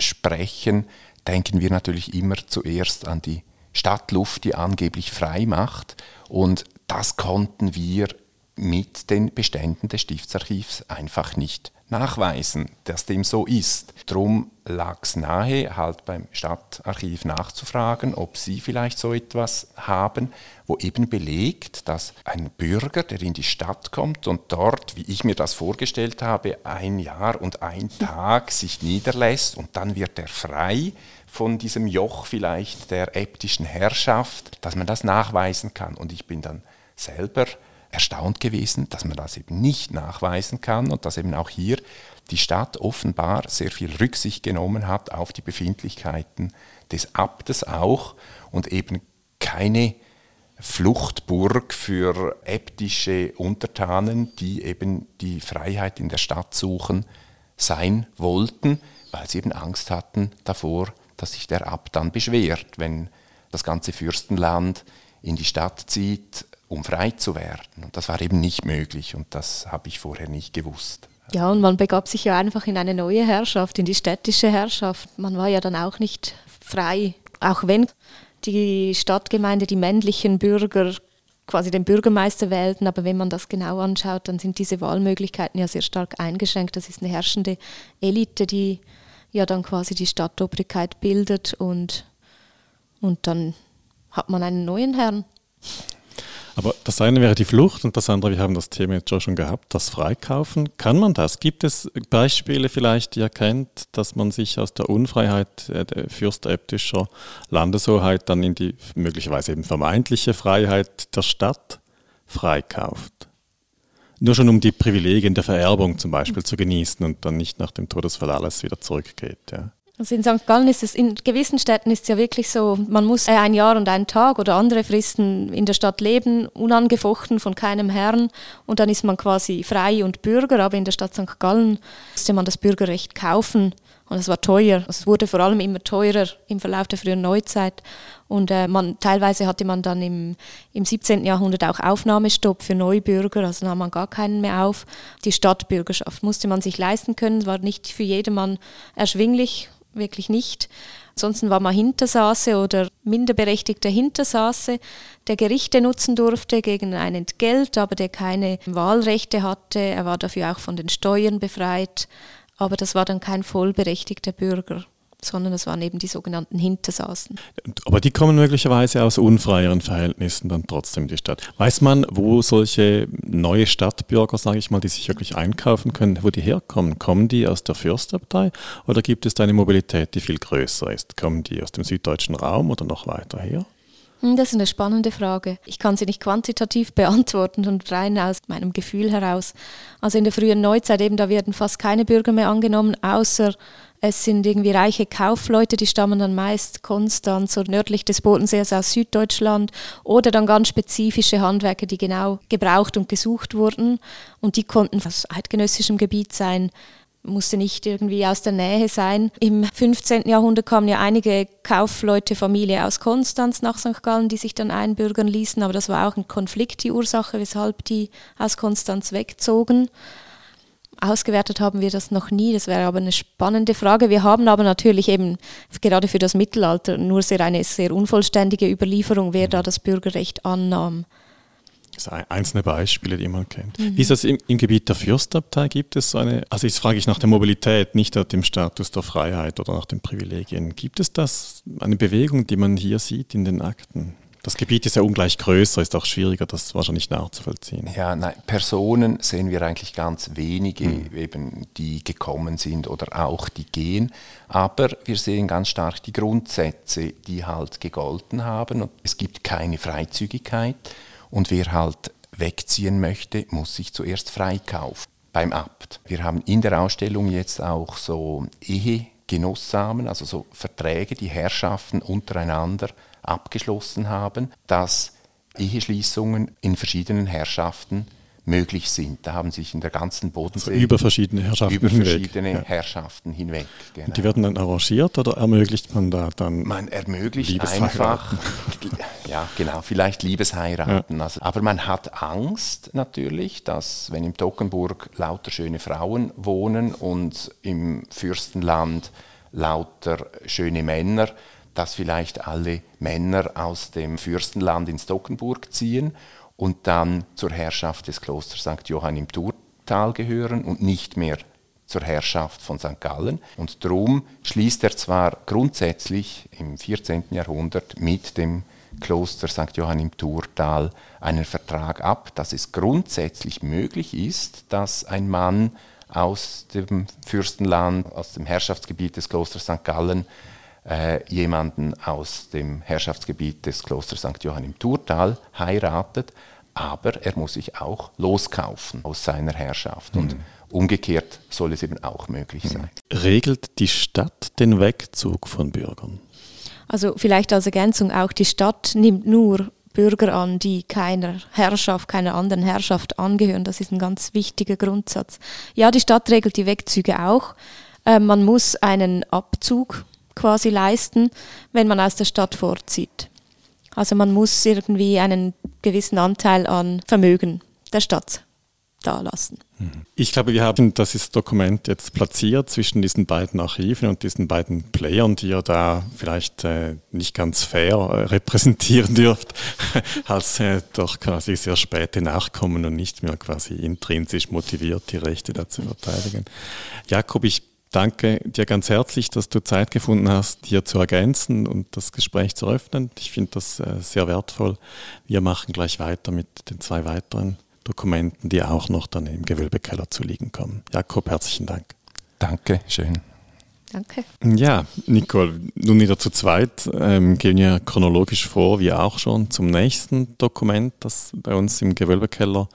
sprechen, denken wir natürlich immer zuerst an die Stadtluft, die angeblich frei macht. Und das konnten wir mit den Beständen des Stiftsarchivs einfach nicht nachweisen, dass dem so ist. Drum lag es nahe, halt beim Stadtarchiv nachzufragen, ob sie vielleicht so etwas haben, wo eben belegt, dass ein Bürger, der in die Stadt kommt und dort, wie ich mir das vorgestellt habe, ein Jahr und ein Tag sich niederlässt und dann wird er frei, von diesem Joch vielleicht der äbtischen Herrschaft, dass man das nachweisen kann. Und ich bin dann selber erstaunt gewesen, dass man das eben nicht nachweisen kann und dass eben auch hier die Stadt offenbar sehr viel Rücksicht genommen hat auf die Befindlichkeiten des Abtes auch und eben keine Fluchtburg für äbtische Untertanen, die eben die Freiheit in der Stadt suchen, sein wollten, weil sie eben Angst hatten davor, dass sich der Abt dann beschwert, wenn das ganze Fürstenland in die Stadt zieht, um frei zu werden. Und das war eben nicht möglich und das habe ich vorher nicht gewusst. Ja, und man begab sich ja einfach in eine neue Herrschaft, in die städtische Herrschaft. Man war ja dann auch nicht frei, auch wenn die Stadtgemeinde die männlichen Bürger quasi den Bürgermeister wählten, aber wenn man das genau anschaut, dann sind diese Wahlmöglichkeiten ja sehr stark eingeschränkt. Das ist eine herrschende Elite, die ja dann quasi die Stadtobrigkeit bildet und, und dann hat man einen neuen Herrn. Aber das eine wäre die Flucht und das andere, wir haben das Thema jetzt schon gehabt, das Freikaufen. Kann man das? Gibt es Beispiele vielleicht, die ihr kennt, dass man sich aus der Unfreiheit der fürstäbtischer Landeshoheit dann in die möglicherweise eben vermeintliche Freiheit der Stadt freikauft? Nur schon um die Privilegien der Vererbung zum Beispiel zu genießen und dann nicht nach dem Todesfall alles wieder zurückgeht. Ja. Also in St. Gallen ist es, in gewissen Städten ist es ja wirklich so, man muss ein Jahr und einen Tag oder andere Fristen in der Stadt leben, unangefochten von keinem Herrn und dann ist man quasi frei und Bürger, aber in der Stadt St. Gallen musste man das Bürgerrecht kaufen Und es war teuer. Also es wurde vor allem immer teurer im Verlauf der frühen Neuzeit. Und äh, man, teilweise hatte man dann im, im 17. Jahrhundert auch Aufnahmestopp für Neubürger, also nahm man gar keinen mehr auf. Die Stadtbürgerschaft musste man sich leisten können, war nicht für jedermann erschwinglich, wirklich nicht. Ansonsten war man Hintersaße oder minderberechtigter Hintersaße, der Gerichte nutzen durfte gegen ein Entgelt, aber der keine Wahlrechte hatte. Er war dafür auch von den Steuern befreit, aber das war dann kein vollberechtigter Bürger sondern es waren eben die sogenannten Hintersaßen. Aber die kommen möglicherweise aus unfreieren Verhältnissen dann trotzdem in die Stadt. Weiß man, wo solche neue Stadtbürger, sage ich mal, die sich wirklich einkaufen können, wo die herkommen? Kommen die aus der Fürstabtei oder gibt es da eine Mobilität, die viel größer ist? Kommen die aus dem süddeutschen Raum oder noch weiter her? Hm, das ist eine spannende Frage. Ich kann sie nicht quantitativ beantworten und rein aus meinem Gefühl heraus. Also in der frühen Neuzeit eben, da werden fast keine Bürger mehr angenommen, außer es sind irgendwie reiche Kaufleute, die stammen dann meist Konstanz oder nördlich des Bodensees aus Süddeutschland oder dann ganz spezifische Handwerker, die genau gebraucht und gesucht wurden und die konnten aus eidgenössischem Gebiet sein, musste nicht irgendwie aus der Nähe sein. Im 15. Jahrhundert kamen ja einige Kaufleute, Familie aus Konstanz nach St. Gallen, die sich dann einbürgern ließen, aber das war auch ein Konflikt die Ursache, weshalb die aus Konstanz wegzogen. Ausgewertet haben wir das noch nie, das wäre aber eine spannende Frage. Wir haben aber natürlich eben gerade für das Mittelalter nur sehr eine sehr unvollständige Überlieferung, wer da das Bürgerrecht annahm. Das sind einzelne Beispiele, die man kennt. Mhm. Wie ist das im, im, Gebiet der Fürstabtei? Gibt es so eine, also jetzt frage ich nach der Mobilität, nicht nach dem Status der Freiheit oder nach den Privilegien. Gibt es das, eine Bewegung, die man hier sieht in den Akten? Das Gebiet ist ja ungleich größer, ist auch schwieriger, das wahrscheinlich nachzuvollziehen. Ja, nein, Personen sehen wir eigentlich ganz wenige, mhm. eben, die gekommen sind oder auch die gehen. Aber wir sehen ganz stark die Grundsätze, die halt gegolten haben. Und es gibt keine Freizügigkeit. Und wer halt wegziehen möchte, muss sich zuerst freikaufen beim Abt. Wir haben in der Ausstellung jetzt auch so Ehegenossamen, also so Verträge, die Herrschaften untereinander abgeschlossen haben, dass Eheschließungen in verschiedenen Herrschaften möglich sind. Da haben sich in der ganzen Bodensee also über verschiedene Herrschaften über verschiedene hinweg. Herrschaften hinweg. Genau. Die werden dann arrangiert oder ermöglicht man da dann? Man ermöglicht einfach, [laughs] ja genau, vielleicht Liebesheiraten. Ja. Also, aber man hat Angst natürlich, dass wenn im Tockenburg lauter schöne Frauen wohnen und im Fürstenland lauter schöne Männer, dass vielleicht alle Männer aus dem Fürstenland ins Dockenburg ziehen und dann zur Herrschaft des Klosters St. Johann im Turtal gehören und nicht mehr zur Herrschaft von St. Gallen. Und darum schließt er zwar grundsätzlich im 14. Jahrhundert mit dem Kloster St. Johann im Turtal einen Vertrag ab, dass es grundsätzlich möglich ist, dass ein Mann aus dem Fürstenland, aus dem Herrschaftsgebiet des Klosters St. Gallen äh, jemanden aus dem Herrschaftsgebiet des Klosters St. Johann im Turtal heiratet, aber er muss sich auch loskaufen aus seiner Herrschaft. Mhm. Und umgekehrt soll es eben auch möglich mhm. sein. Regelt die Stadt den Wegzug von Bürgern? Also vielleicht als Ergänzung auch, die Stadt nimmt nur Bürger an, die keiner Herrschaft, keiner anderen Herrschaft angehören. Das ist ein ganz wichtiger Grundsatz. Ja, die Stadt regelt die Wegzüge auch. Äh, man muss einen Abzug quasi leisten, wenn man aus der Stadt vorzieht. Also man muss irgendwie einen gewissen Anteil an Vermögen der Stadt da lassen. Mhm. Ich glaube, wir haben das Dokument jetzt platziert zwischen diesen beiden Archiven und diesen beiden Playern, die ihr da vielleicht äh, nicht ganz fair äh, repräsentieren dürft, [laughs] als äh, doch quasi sehr späte Nachkommen und nicht mehr quasi intrinsisch motiviert, die Rechte dazu verteidigen. Jakob, ich danke dir ganz herzlich, dass du Zeit gefunden hast, hier zu ergänzen und das Gespräch zu öffnen. Ich finde das äh, sehr wertvoll. Wir machen gleich weiter mit den zwei weiteren Dokumenten, die auch noch dann im Gewölbekeller zu liegen kommen. Jakob, herzlichen Dank. Danke, schön. Danke. Ja, Nicole, nun wieder zu zweit ähm, gehen wir chronologisch vor, wie auch schon, zum nächsten Dokument, das bei uns im Gewölbekeller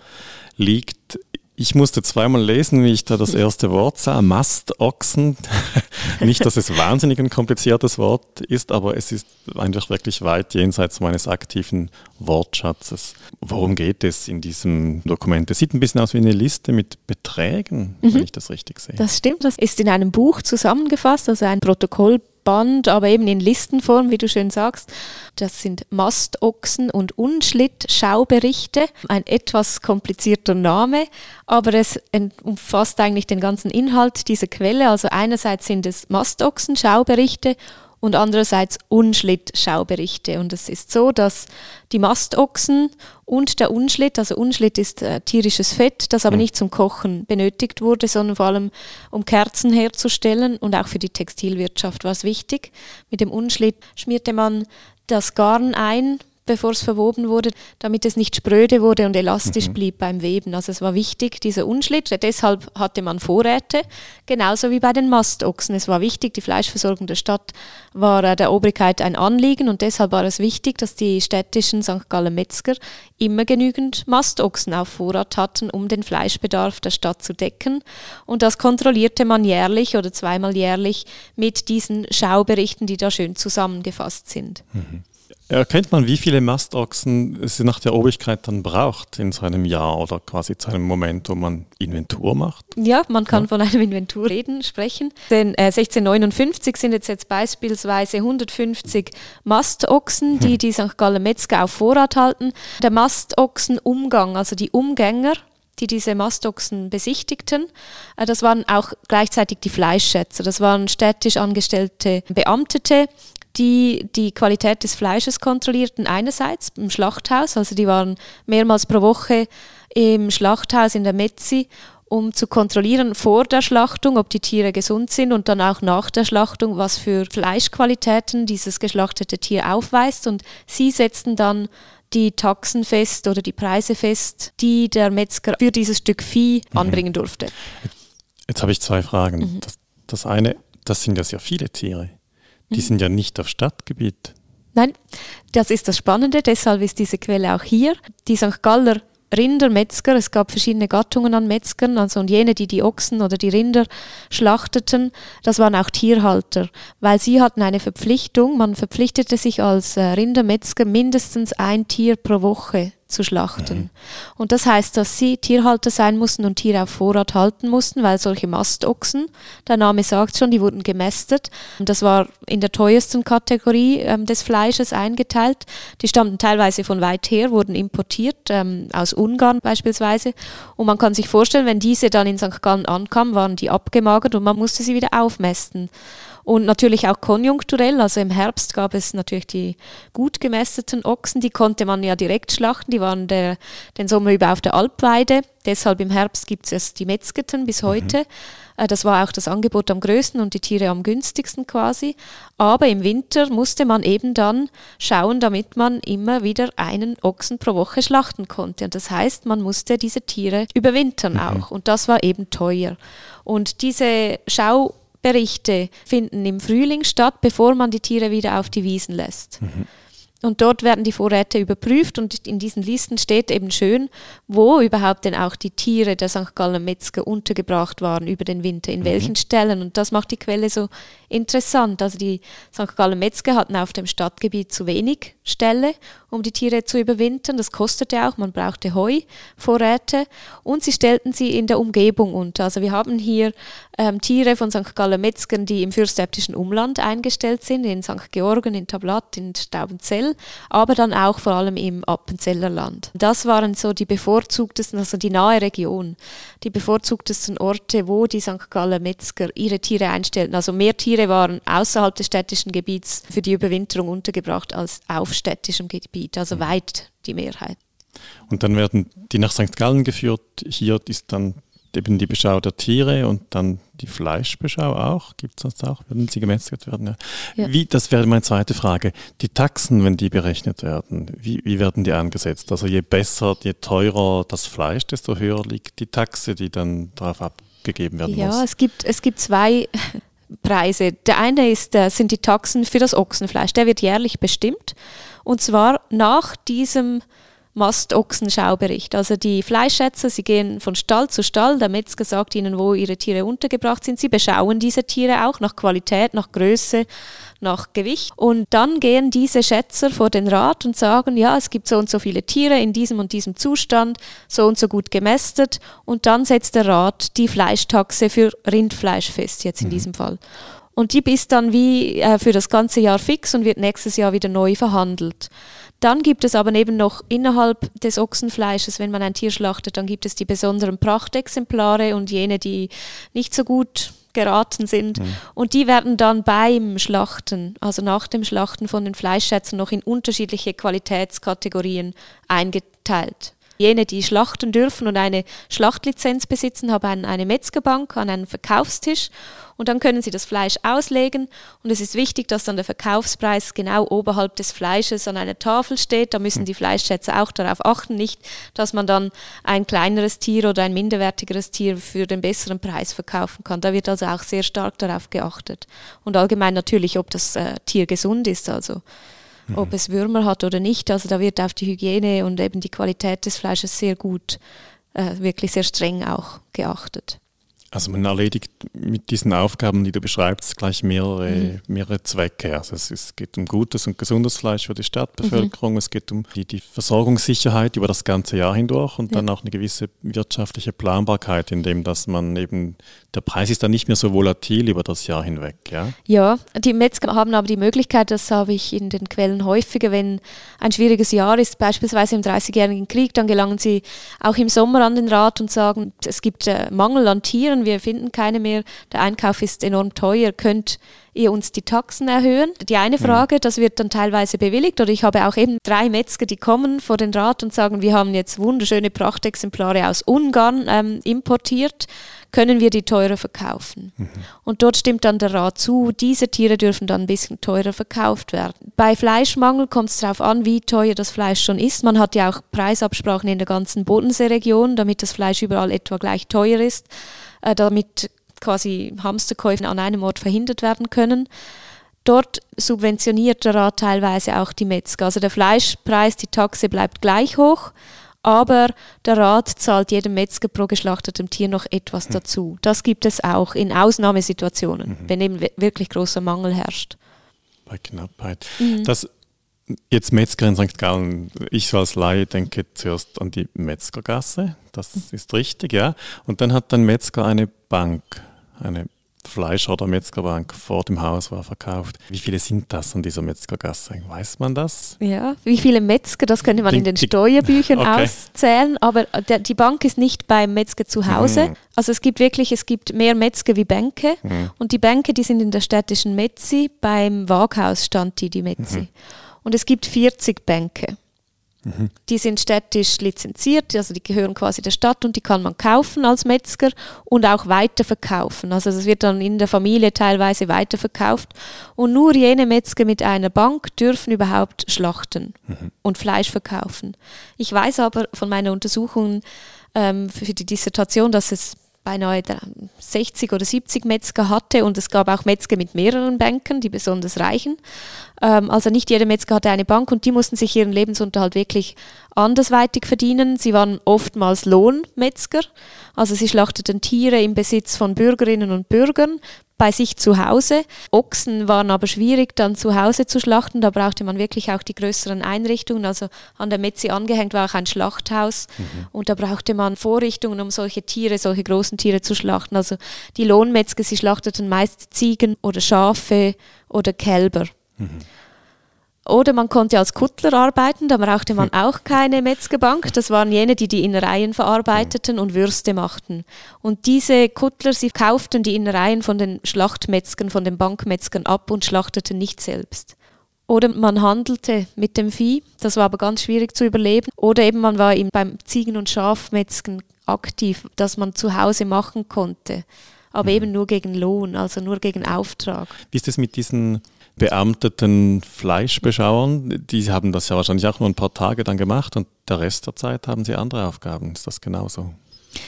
liegt. Ich musste zweimal lesen, wie ich da das erste Wort sah, Mastochsen. [laughs] Nicht, dass es wahnsinnig ein kompliziertes Wort ist, aber es ist einfach wirklich weit jenseits meines aktiven Wortschatzes. Worum geht es in diesem Dokument? Es sieht ein bisschen aus wie eine Liste mit Beträgen, mhm. wenn ich das richtig sehe. Das stimmt, das ist in einem Buch zusammengefasst, also ein Protokoll Band, aber eben in Listenform, wie du schön sagst. Das sind Mastochsen und Unschlitt-Schauberichte. Ein etwas komplizierter Name, aber es umfasst eigentlich den ganzen Inhalt dieser Quelle. Also einerseits sind es Mastochsen-Schauberichte und andererseits Unschlitt-Schauberichte. Und es ist so, dass die Mastochsen und der Unschlitt, also Unschlitt ist äh, tierisches Fett, das aber mhm. nicht zum Kochen benötigt wurde, sondern vor allem um Kerzen herzustellen und auch für die Textilwirtschaft war es wichtig. Mit dem Unschlitt schmierte man das Garn ein, bevor es verwoben wurde, damit es nicht spröde wurde und elastisch mhm. blieb beim Weben. Also es war wichtig, dieser Unschlitt. Deshalb hatte man Vorräte, genauso wie bei den Mastochsen. Es war wichtig, die Fleischversorgung der Stadt war äh, der Obrigkeit ein Anliegen und deshalb war es wichtig, dass die städtischen St. Gallen Metzger immer genügend Mastochsen auf Vorrat hatten, um den Fleischbedarf der Stadt zu decken. Und das kontrollierte man jährlich oder zweimal jährlich mit diesen Schauberichten, die da schön zusammengefasst sind. Mhm. Erkennt man, wie viele Mastochsen es nach der Obrigkeit dann braucht in so einem Jahr oder quasi zu einem Moment, wo man Inventur macht? Ja, man kann ja. von einem Inventur reden, sprechen. Denn äh, 1659 sind jetzt, jetzt beispielsweise 150 Mastochsen, die hm. die St. Gallen Metzger auf Vorrat halten. Der Mastochsenumgang, also die Umgänger, die diese Mastochsen besichtigten. Äh, das waren auch gleichzeitig die Fleischschätzer. Das waren städtisch angestellte Beamtete, die die Qualität des Fleisches kontrollierten, einerseits im Schlachthaus, also die waren mehrmals pro Woche im Schlachthaus in der Metzi, um zu kontrollieren vor der Schlachtung, ob die Tiere gesund sind und dann auch nach der Schlachtung, was für Fleischqualitäten dieses geschlachtete Tier aufweist. Und sie setzten dann die Taxen fest oder die Preise fest, die der Metzger für dieses Stück Vieh mhm. anbringen durfte. Jetzt habe ich zwei Fragen. Mhm. Das, das eine, das sind ja sehr viele Tiere. Die mhm. sind ja nicht auf Stadtgebiet. Nein, das ist das Spannende, deshalb ist diese Quelle auch hier. Die St. Galler Rindermetzger, es gab verschiedene Gattungen an Metzgern, also und jene, die die Ochsen oder die Rinder schlachteten, das waren auch Tierhalter, weil sie hatten eine Verpflichtung, man verpflichtete sich als äh, Rindermetzger mindestens ein Tier pro Woche zu schlachten. Mhm. Und das heißt, dass sie Tierhalter sein mussten und Tiere auf Vorrat halten mussten, weil solche Mastochsen, der Name sagt schon, die wurden gemästet. Und das war in der teuersten Kategorie ähm, des Fleisches eingeteilt. Die stammten teilweise von weit her, wurden importiert, ähm, aus Ungarn beispielsweise. Und man kann sich vorstellen, wenn diese dann in St. Gallen ankamen, waren die abgemagert und man musste sie wieder aufmästen. Und natürlich auch konjunkturell, also im Herbst gab es natürlich die gut gemästeten Ochsen, die konnte man ja direkt schlachten, die waren der, den Sommer über auf der Alpweide. Deshalb im Herbst gibt es die Metzgeten bis mhm. heute. Mhm. Das war auch das Angebot am größten und die Tiere am günstigsten quasi. Aber im Winter musste man eben dann schauen, damit man immer wieder einen Ochsen pro Woche schlachten konnte. Und das heißt, man musste diese Tiere überwintern mhm. auch. Und das war eben teuer. Und diese Schau Berichte finden im Frühling statt, bevor man die Tiere wieder auf die Wiesen lässt. Mhm. Und dort werden die Vorräte überprüft und in diesen Listen steht eben schön, wo überhaupt denn auch die Tiere der St. Gallen Metzger untergebracht waren über den Winter, in mhm. welchen Stellen. Und das macht die Quelle so interessant. Also die St. Gallen Metzger hatten auf dem Stadtgebiet zu wenig Ställe, um die Tiere zu überwintern. Das kostete auch, man brauchte Heuvorräte und sie stellten sie in der Umgebung unter. Also wir haben hier ähm, Tiere von St. Gallen Metzgern, die im fürstäbtischen Umland eingestellt sind, in St. Georgen, in Tablat, in Staubenzell, aber dann auch vor allem im Appenzeller Land. Das waren so die bevorzugtesten, also die nahe Region, die bevorzugtesten Orte, wo die St. Gallen Metzger ihre Tiere einstellten. Also mehr Tiere waren außerhalb des städtischen Gebiets für die Überwinterung untergebracht als auf städtischem Gebiet, also mhm. weit die Mehrheit. Und dann werden die nach St. Gallen geführt. Hier ist dann eben die Beschau der Tiere und dann die Fleischbeschau auch. Gibt es das auch? Werden sie gemästet werden? Ja. Ja. Wie, das wäre meine zweite Frage. Die Taxen, wenn die berechnet werden, wie, wie werden die angesetzt? Also je besser, je teurer das Fleisch, desto höher liegt die Taxe, die dann darauf abgegeben werden ja, muss. Ja, es gibt, es gibt zwei Preise. Der eine ist, äh, sind die Taxen für das Ochsenfleisch. Der wird jährlich bestimmt. Und zwar nach diesem Mastochsenschaubericht. Also die Fleischschätzer, sie gehen von Stall zu Stall, der Metzger sagt ihnen, wo ihre Tiere untergebracht sind. Sie beschauen diese Tiere auch nach Qualität, nach Größe, nach Gewicht. Und dann gehen diese Schätzer vor den Rat und sagen, ja, es gibt so und so viele Tiere in diesem und diesem Zustand, so und so gut gemästet. Und dann setzt der Rat die Fleischtaxe für Rindfleisch fest, jetzt in mhm. diesem Fall. Und die ist dann wie äh, für das ganze Jahr fix und wird nächstes Jahr wieder neu verhandelt. Dann gibt es aber eben noch innerhalb des Ochsenfleisches, wenn man ein Tier schlachtet, dann gibt es die besonderen Prachtexemplare und jene, die nicht so gut geraten sind. Mhm. Und die werden dann beim Schlachten, also nach dem Schlachten von den Fleischschätzen, noch in unterschiedliche Qualitätskategorien eingeteilt. Jene, die schlachten dürfen und eine Schlachtlizenz besitzen, haben eine Metzgerbank an einem Verkaufstisch und dann können sie das Fleisch auslegen und es ist wichtig, dass dann der Verkaufspreis genau oberhalb des Fleisches an einer Tafel steht. Da müssen die Fleischschätzer auch darauf achten, nicht, dass man dann ein kleineres Tier oder ein minderwertigeres Tier für den besseren Preis verkaufen kann. Da wird also auch sehr stark darauf geachtet. Und allgemein natürlich, ob das äh, Tier gesund ist, also mhm. ob es Würmer hat oder nicht. Also da wird auf die Hygiene und eben die Qualität des Fleisches sehr gut, äh, wirklich sehr streng auch geachtet. Also man erledigt mit diesen Aufgaben, die du beschreibst, gleich mehrere, mhm. mehrere Zwecke. Also es, ist, geht um gutes und gesundes Fleisch für die Stadtbevölkerung, mhm. es geht um die, die, Versorgungssicherheit über das ganze Jahr hindurch und ja. dann auch eine gewisse wirtschaftliche Planbarkeit, indem dass man eben, der Preis ist dann nicht mehr so volatil über das Jahr hinweg. Ja, ja die Metzger haben aber die Möglichkeit, das habe ich in den Quellen häufiger, wenn ein schwieriges Jahr ist, beispielsweise im Dreißigjährigen Krieg, dann gelangen sie auch im Sommer an den Rat und sagen, es gibt äh, Mangel an Tieren, wir finden keine mehr, der Einkauf ist enorm teuer, könnt ihr uns die Taxen erhöhen? Die eine. Frage, das wird dann teilweise bewilligt oder ich habe auch eben drei Metzger, die kommen vor den Rat und sagen, wir haben jetzt wunderschöne Prachtexemplare aus Ungarn ähm, importiert, können wir die teurer verkaufen? Mhm. Und dort stimmt dann der Rat zu, diese Tiere dürfen dann ein bisschen teurer verkauft werden. Bei Fleischmangel kommt es darauf an, wie teuer das Fleisch schon ist. Man hat ja auch Preisabsprachen in der ganzen Bodenseeregion, damit das Fleisch überall etwa gleich teuer ist äh, damit quasi Hamsterkäufe an einem Ort verhindert werden können. Dort subventioniert der Rat teilweise auch die Metzger. Also der Fleischpreis, die Taxe bleibt gleich hoch, aber der Rat zahlt jedem Metzger pro geschlachtetem Tier noch etwas hm. dazu. Das gibt es auch in Ausnahmesituationen, mhm. wenn eben wirklich großer Mangel herrscht. Bei Knappheit. Mhm. Das Jetzt Metzger in St. Gallen. Ich so als Laie denke zuerst an die Metzgergasse. Das ist richtig, ja. Und dann hat ein Metzger eine Bank, eine Fleischer- oder Metzgerbank vor dem Haus war verkauft. Wie viele sind das an dieser Metzgergasse? Weiß man das? Ja, wie viele Metzger, das könnte man die, in den Steuerbüchern [laughs] okay. auszählen, aber der, die Bank ist nicht beim Metzger zu Hause. Mhm. Also es gibt wirklich, es gibt mehr Metzger wie Bänke mhm. und die Bänke, die sind in der städtischen Metzi, beim Waghaus stand die, die Metzi. Mhm. Und es gibt 40 Bänke. Mhm. Die sind städtisch lizenziert, also die gehören quasi der Stadt und die kann man kaufen als Metzger und auch weiterverkaufen. Also das wird dann in der Familie teilweise weiterverkauft. Und nur jene Metzger mit einer Bank dürfen überhaupt schlachten mhm. und Fleisch verkaufen. Ich weiß aber von meiner Untersuchung ähm, für die Dissertation, dass es beinahe 60 oder 70 Metzger hatte und es gab auch Metzger mit mehreren Bänken, die besonders reichen. Ähm, also nicht jeder Metzger hatte eine Bank und die mussten sich ihren Lebensunterhalt wirklich andersweitig verdienen. Sie waren oftmals Lohnmetzger, also sie schlachteten Tiere im Besitz von Bürgerinnen und Bürgern, bei sich zu Hause. Ochsen waren aber schwierig dann zu Hause zu schlachten. Da brauchte man wirklich auch die größeren Einrichtungen. Also an der Metzi angehängt war auch ein Schlachthaus mhm. und da brauchte man Vorrichtungen, um solche Tiere, solche großen Tiere zu schlachten. Also die Lohnmetzger, sie schlachteten meist Ziegen oder Schafe oder Kälber. Mhm. Oder man konnte als Kuttler arbeiten, da brauchte man auch keine Metzgerbank. Das waren jene, die die Innereien verarbeiteten und Würste machten. Und diese Kuttler, sie kauften die Innereien von den Schlachtmetzgern, von den Bankmetzgern ab und schlachteten nicht selbst. Oder man handelte mit dem Vieh, das war aber ganz schwierig zu überleben. Oder eben man war beim Ziegen- und Schafmetzgen aktiv, das man zu Hause machen konnte. Aber mhm. eben nur gegen Lohn, also nur gegen Auftrag. Wie ist es mit diesen beamteten Fleischbeschauern, die haben das ja wahrscheinlich auch nur ein paar Tage dann gemacht und der Rest der Zeit haben sie andere Aufgaben. Ist das genauso?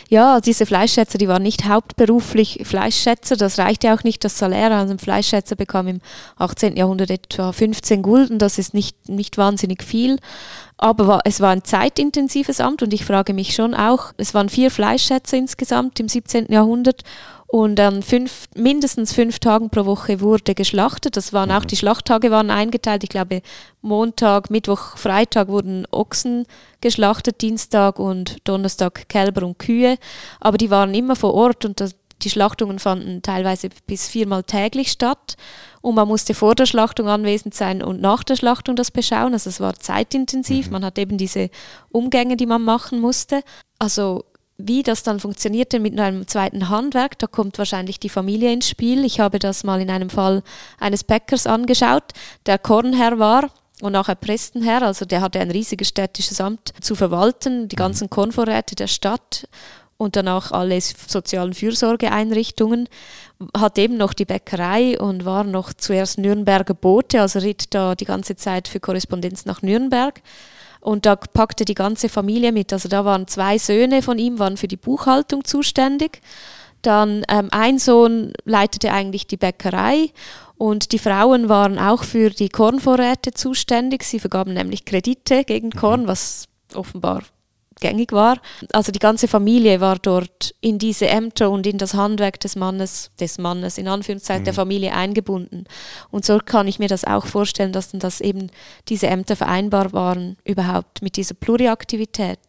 Ja, diese Fleischschätzer, die waren nicht hauptberuflich Fleischschätzer. Das reichte auch nicht. Das Salär an einem Fleischschätzer bekam im 18. Jahrhundert etwa 15 Gulden. Das ist nicht, nicht wahnsinnig viel. Aber es war ein zeitintensives Amt und ich frage mich schon auch, es waren vier Fleischschätzer insgesamt im 17. Jahrhundert und an fünf, mindestens fünf Tagen pro Woche wurde geschlachtet. Das waren mhm. auch die Schlachttage waren eingeteilt. Ich glaube, Montag, Mittwoch, Freitag wurden Ochsen geschlachtet, Dienstag und Donnerstag Kälber und Kühe. Aber die waren immer vor Ort und das, die Schlachtungen fanden teilweise bis viermal täglich statt. Und man musste vor der Schlachtung anwesend sein und nach der Schlachtung das beschauen. Also es war zeitintensiv. Mhm. Man hat eben diese Umgänge, die man machen musste. Also wie das dann funktionierte mit einem zweiten Handwerk, da kommt wahrscheinlich die Familie ins Spiel. Ich habe das mal in einem Fall eines Bäckers angeschaut, der Kornherr war und nachher Prestenherr, also der hatte ein riesiges städtisches Amt zu verwalten, die mhm. ganzen Kornvorräte der Stadt und danach alle sozialen Fürsorgeeinrichtungen, hat eben noch die Bäckerei und war noch zuerst Nürnberger Bote, also ritt da die ganze Zeit für Korrespondenz nach Nürnberg und da packte die ganze Familie mit. Also da waren zwei Söhne von ihm, waren für die Buchhaltung zuständig. Dann ähm, ein Sohn leitete eigentlich die Bäckerei und die Frauen waren auch für die Kornvorräte zuständig. Sie vergaben nämlich Kredite gegen Korn, mhm. was offenbar gängig war. Also die ganze Familie war dort in diese Ämter und in das Handwerk des Mannes, des Mannes in Anführungszeichen mhm. der Familie eingebunden. Und so kann ich mir das auch vorstellen, dass dann das eben diese Ämter vereinbar waren überhaupt mit dieser Pluriaktivität,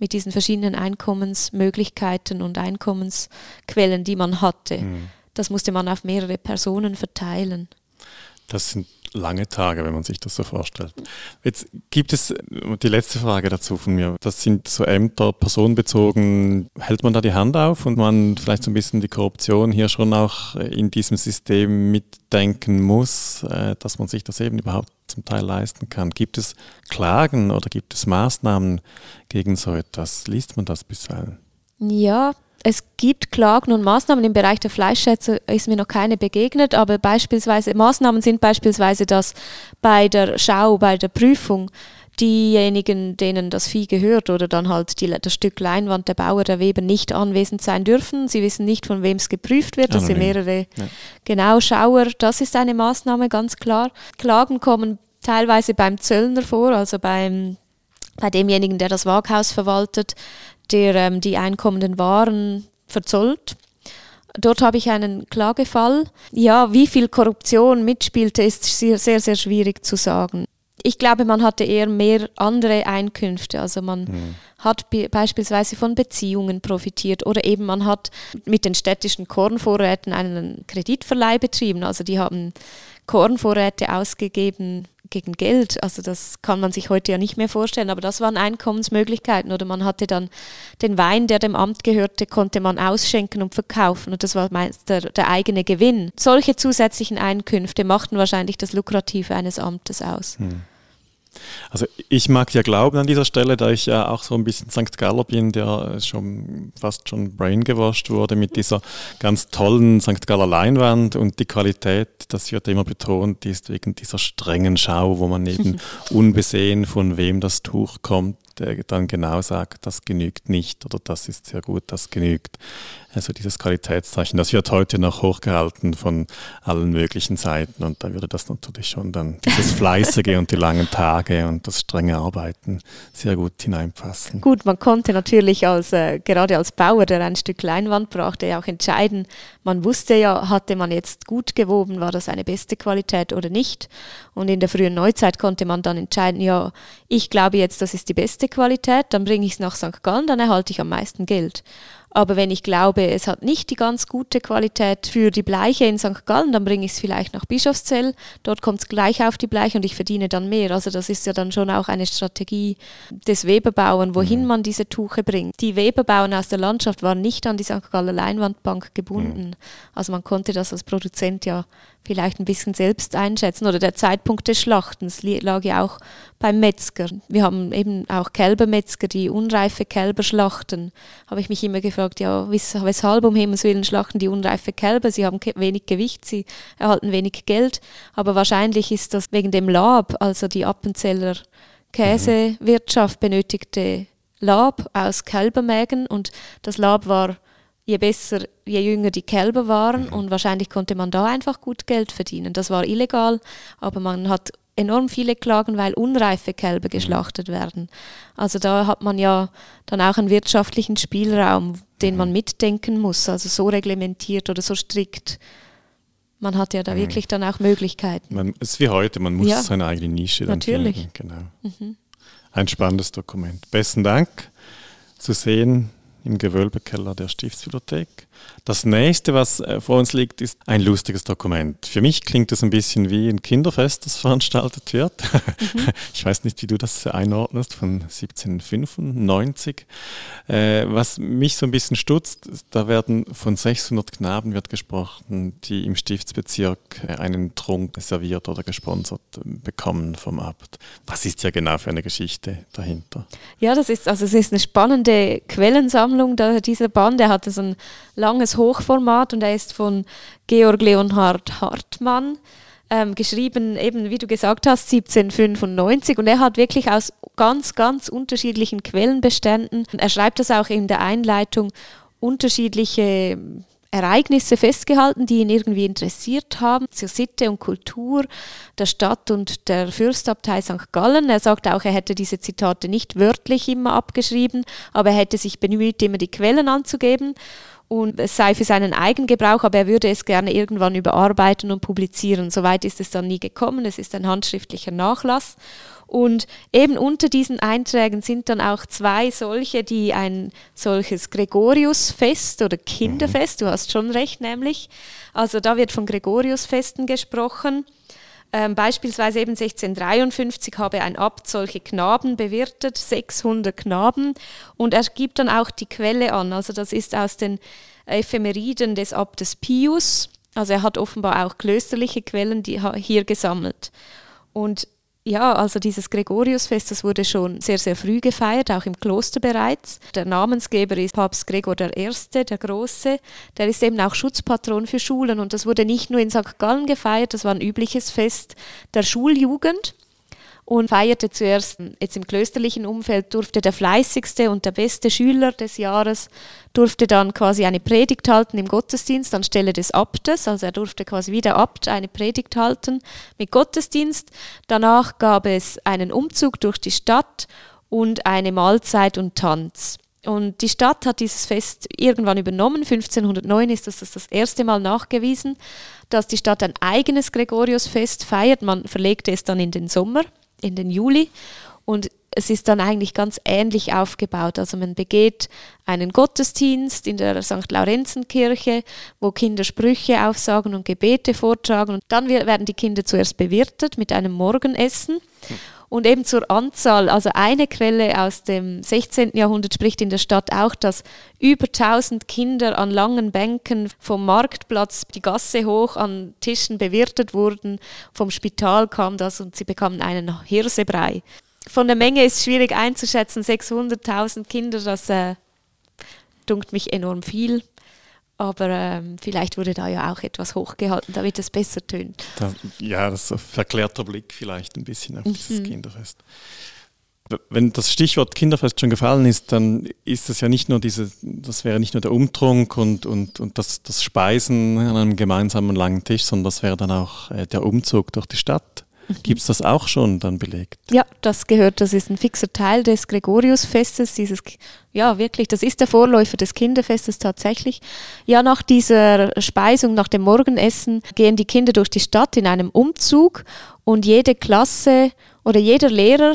mit diesen verschiedenen Einkommensmöglichkeiten und Einkommensquellen, die man hatte. Mhm. Das musste man auf mehrere Personen verteilen. Das sind lange Tage, wenn man sich das so vorstellt. Jetzt gibt es die letzte Frage dazu von mir. Das sind so Ämter personenbezogen. Hält man da die Hand auf und man vielleicht so ein bisschen die Korruption hier schon auch in diesem System mitdenken muss, äh, dass man sich das eben überhaupt zum Teil leisten kann? Gibt es Klagen oder gibt es Maßnahmen gegen so etwas? Liest man das bisweilen? Ja, es gibt Klagen und Maßnahmen im Bereich der Fleischschätze, ist mir noch keine begegnet, aber beispielsweise Maßnahmen sind beispielsweise, dass bei der Schau, bei der Prüfung diejenigen, denen das Vieh gehört oder dann halt die, das Stück Leinwand, der Bauer, der Weber nicht anwesend sein dürfen. Sie wissen nicht, von wem es geprüft wird. Das sind mehrere ja. genau Schauer. Das ist eine Maßnahme, ganz klar. Klagen kommen teilweise beim Zöllner vor, also beim, bei demjenigen, der das Waghaus verwaltet der ähm, die einkommenden Waren verzollt. Dort habe ich einen Klagefall. Ja, wie viel Korruption mitspielte, ist sehr, sehr, sehr schwierig zu sagen. Ich glaube, man hatte eher mehr andere Einkünfte. Also man mhm. hat beispielsweise von Beziehungen profitiert oder eben man hat mit den städtischen Kornvorräten einen Kreditverleih betrieben. Also die haben Kornvorräte ausgegeben gegen Geld. Also das kann man sich heute ja nicht mehr vorstellen, aber das waren Einkommensmöglichkeiten. Oder man hatte dann den Wein, der dem Amt gehörte, konnte man ausschenken und verkaufen und das war meist der, der eigene Gewinn. Solche zusätzlichen Einkünfte machten wahrscheinlich das Lukrative eines Amtes aus. Hm. Also ich mag ja glauben an dieser Stelle, da ich ja auch so ein bisschen St. Galler bin, der schon fast schon braingewashed wurde mit dieser ganz tollen St. Galler Leinwand und die Qualität, das wird immer betont, die ist wegen dieser strengen Schau, wo man eben [laughs] unbesehen von wem das Tuch kommt, der dann genau sagt, das genügt nicht oder das ist sehr gut, das genügt. Also dieses Qualitätszeichen, das wird heute noch hochgehalten von allen möglichen Seiten und da würde das natürlich schon dann dieses [laughs] Fleißige und die langen Tage und das strenge Arbeiten sehr gut hineinpassen. Gut, man konnte natürlich als, äh, gerade als Bauer, der ein Stück Leinwand brauchte, ja auch entscheiden, man wusste ja, hatte man jetzt gut gewoben, war das eine beste Qualität oder nicht. Und in der frühen Neuzeit konnte man dann entscheiden, ja, ich glaube jetzt, das ist die beste Qualität, dann bringe ich es nach St. Gallen, dann erhalte ich am meisten Geld. Aber wenn ich glaube, es hat nicht die ganz gute Qualität für die Bleiche in St. Gallen, dann bringe ich es vielleicht nach Bischofszell. Dort kommt es gleich auf die Bleiche und ich verdiene dann mehr. Also das ist ja dann schon auch eine Strategie des Weberbauern, wohin mhm. man diese Tuche bringt. Die Weberbauern aus der Landschaft waren nicht an die St. Galler Leinwandbank gebunden. Mhm. Also man konnte das als Produzent ja vielleicht ein bisschen selbst einschätzen. Oder der Zeitpunkt des Schlachtens lag ja auch beim Metzger. Wir haben eben auch Kälbermetzger, die unreife Kälber schlachten. Habe ich mich immer gefragt, ja, weshalb um Himmels Willen schlachten die unreife Kälber? Sie haben wenig Gewicht, sie erhalten wenig Geld. Aber wahrscheinlich ist das wegen dem Lab, also die Appenzeller Käsewirtschaft benötigte Lab aus Kälbermägen und das Lab war je besser, je jünger die Kälber waren mhm. und wahrscheinlich konnte man da einfach gut Geld verdienen. Das war illegal, aber man hat enorm viele Klagen, weil unreife Kälber mhm. geschlachtet werden. Also da hat man ja dann auch einen wirtschaftlichen Spielraum, den man mhm. mitdenken muss, also so reglementiert oder so strikt. Man hat ja da mhm. wirklich dann auch Möglichkeiten. Man, es ist wie heute, man muss ja. seine eigene Nische dann Natürlich. finden. Genau. Mhm. Ein spannendes Dokument. Besten Dank zu sehen im Gewölbekeller der Stiftsbibliothek. Das nächste, was äh, vor uns liegt, ist ein lustiges Dokument. Für mich klingt es ein bisschen wie ein Kinderfest, das [laughs] veranstaltet wird. Mhm. [laughs] Ich weiß nicht, wie du das einordnest, von 1795. Äh, was mich so ein bisschen stutzt, da werden von 600 Knaben wird gesprochen, die im Stiftsbezirk äh, einen Trunk serviert oder gesponsert bekommen vom Abt. Was ist ja genau für eine Geschichte dahinter? Ja, das ist, also es ist eine spannende Quellensammlung, da, dieser Band, der hatte so ein langes Hochformat und er ist von Georg Leonhard Hartmann. Ähm, geschrieben, eben wie du gesagt hast, 1795 und er hat wirklich aus ganz, ganz unterschiedlichen Quellenbeständen, er schreibt das auch in der Einleitung, unterschiedliche Ereignisse festgehalten, die ihn irgendwie interessiert haben, zur Sitte und Kultur der Stadt und der Fürstabtei St. Gallen. Er sagt auch, er hätte diese Zitate nicht wörtlich immer abgeschrieben, aber er hätte sich bemüht, immer die Quellen anzugeben und es sei für seinen Eigengebrauch, aber er würde es gerne irgendwann überarbeiten und publizieren. Soweit ist es dann nie gekommen. Es ist ein handschriftlicher Nachlass. Und eben unter diesen Einträgen sind dann auch zwei solche, die ein solches Gregoriusfest oder Kinderfest, du hast schon recht nämlich, also da wird von Gregoriusfesten gesprochen. Ähm, beispielsweise eben 1653 habe ein Abt solche Knaben bewirtet, 600 Knaben. Und er gibt dann auch die Quelle an. Also das ist aus den Ephemeriden des Abtes Pius. Also er hat offenbar auch klösterliche Quellen die hier gesammelt. Und ja, also dieses Gregoriusfest, das wurde schon sehr, sehr früh gefeiert, auch im Kloster bereits. Der Namensgeber ist Papst Gregor I., der Große. Der ist eben auch Schutzpatron für Schulen und das wurde nicht nur in St. Gallen gefeiert, das war ein übliches Fest der Schuljugend und feierte zuerst jetzt im klösterlichen Umfeld, durfte der fleißigste und der beste Schüler des Jahres, durfte dann quasi eine Predigt halten im Gottesdienst anstelle des Abtes, also er durfte quasi wie der Abt eine Predigt halten mit Gottesdienst. Danach gab es einen Umzug durch die Stadt und eine Mahlzeit und Tanz. Und die Stadt hat dieses Fest irgendwann übernommen. 1509 ist das das erste Mal nachgewiesen, dass die Stadt ein eigenes Gregoriusfest feiert. Man verlegte es dann in den Sommer in den Juli. Und es ist dann eigentlich ganz ähnlich aufgebaut. Also man begeht einen Gottesdienst in der St. Laurenzenkirche, wo Kinder Sprüche aufsagen und Gebete vortragen. Und dann werden die Kinder zuerst bewirtet mit einem Morgenessen. Und eben zur Anzahl, also eine Quelle aus dem 16. Jahrhundert spricht in der Stadt auch, dass über 1000 Kinder an langen Bänken vom Marktplatz die Gasse hoch an Tischen bewirtet wurden. Vom Spital kam das und sie bekamen einen Hirsebrei. Von der Menge ist schwierig einzuschätzen, 600.000 Kinder, das äh, dunkt mich enorm viel. Aber ähm, vielleicht wurde da ja auch etwas hochgehalten, damit es besser tönt. Da, ja, das ist ein verklärter Blick vielleicht ein bisschen auf mhm. dieses Kinderfest. Wenn das Stichwort Kinderfest schon gefallen ist, dann ist es ja nicht nur diese, das wäre nicht nur der Umtrunk und, und, und das, das Speisen an einem gemeinsamen langen Tisch, sondern das wäre dann auch äh, der Umzug durch die Stadt [laughs] Gibt es das auch schon dann belegt? Ja, das gehört, das ist ein fixer Teil des Gregoriusfestes, dieses, ja wirklich, das ist der Vorläufer des Kinderfestes tatsächlich. Ja, nach dieser Speisung, nach dem Morgenessen gehen die Kinder durch die Stadt in einem Umzug und jede Klasse oder jeder Lehrer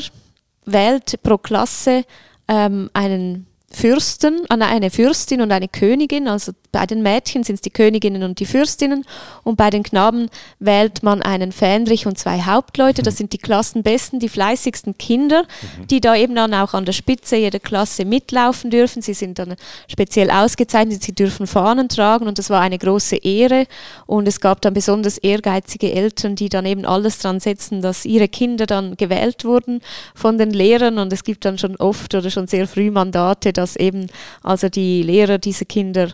wählt pro Klasse ähm, einen Fürsten, eine Fürstin und eine Königin. Also bei den Mädchen sind es die Königinnen und die Fürstinnen und bei den Knaben wählt man einen Fähnrich und zwei Hauptleute. Das sind die Klassenbesten, die fleißigsten Kinder, mhm. die da eben dann auch an der Spitze jeder Klasse mitlaufen dürfen. Sie sind dann speziell ausgezeichnet, sie dürfen Fahnen tragen und das war eine große Ehre. Und es gab dann besonders ehrgeizige Eltern, die dann eben alles dran setzen, dass ihre Kinder dann gewählt wurden von den Lehrern und es gibt dann schon oft oder schon sehr früh Mandate, dass eben also die Lehrer diese Kinder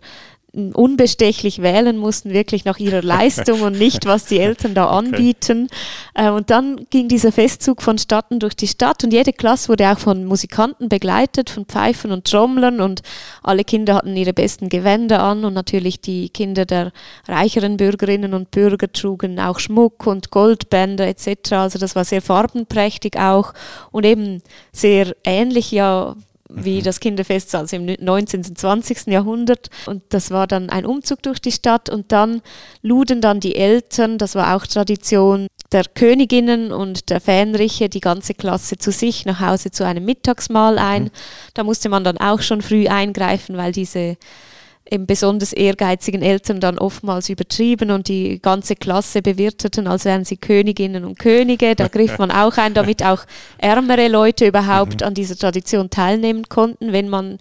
unbestechlich wählen mussten, wirklich nach ihrer [laughs] Leistung und nicht, was die Eltern da anbieten. Okay. Äh, und dann ging dieser Festzug vonstatten durch die Stadt und jede Klasse wurde auch von Musikanten begleitet, von Pfeifen und Trommlern und alle Kinder hatten ihre besten Gewänder an und natürlich die Kinder der reicheren Bürgerinnen und Bürger trugen auch Schmuck und Goldbänder etc. Also das war sehr farbenprächtig auch und eben sehr ähnlich ja wie mhm. das Kinderfest also im 19. und 20. Jahrhundert. Und das war dann ein Umzug durch die Stadt und dann luden dann die Eltern, das war auch Tradition, der Königinnen und der Fähnriche die ganze Klasse zu sich nach Hause zu einem Mittagsmahl ein. Mhm. Da musste man dann auch schon früh eingreifen, weil diese eben besonders ehrgeizigen Eltern dann oftmals übertrieben und die ganze Klasse bewirteten, als wären sie Königinnen und Könige. Da griff man auch ein, damit auch ärmere Leute überhaupt mhm. an dieser Tradition teilnehmen konnten, wenn man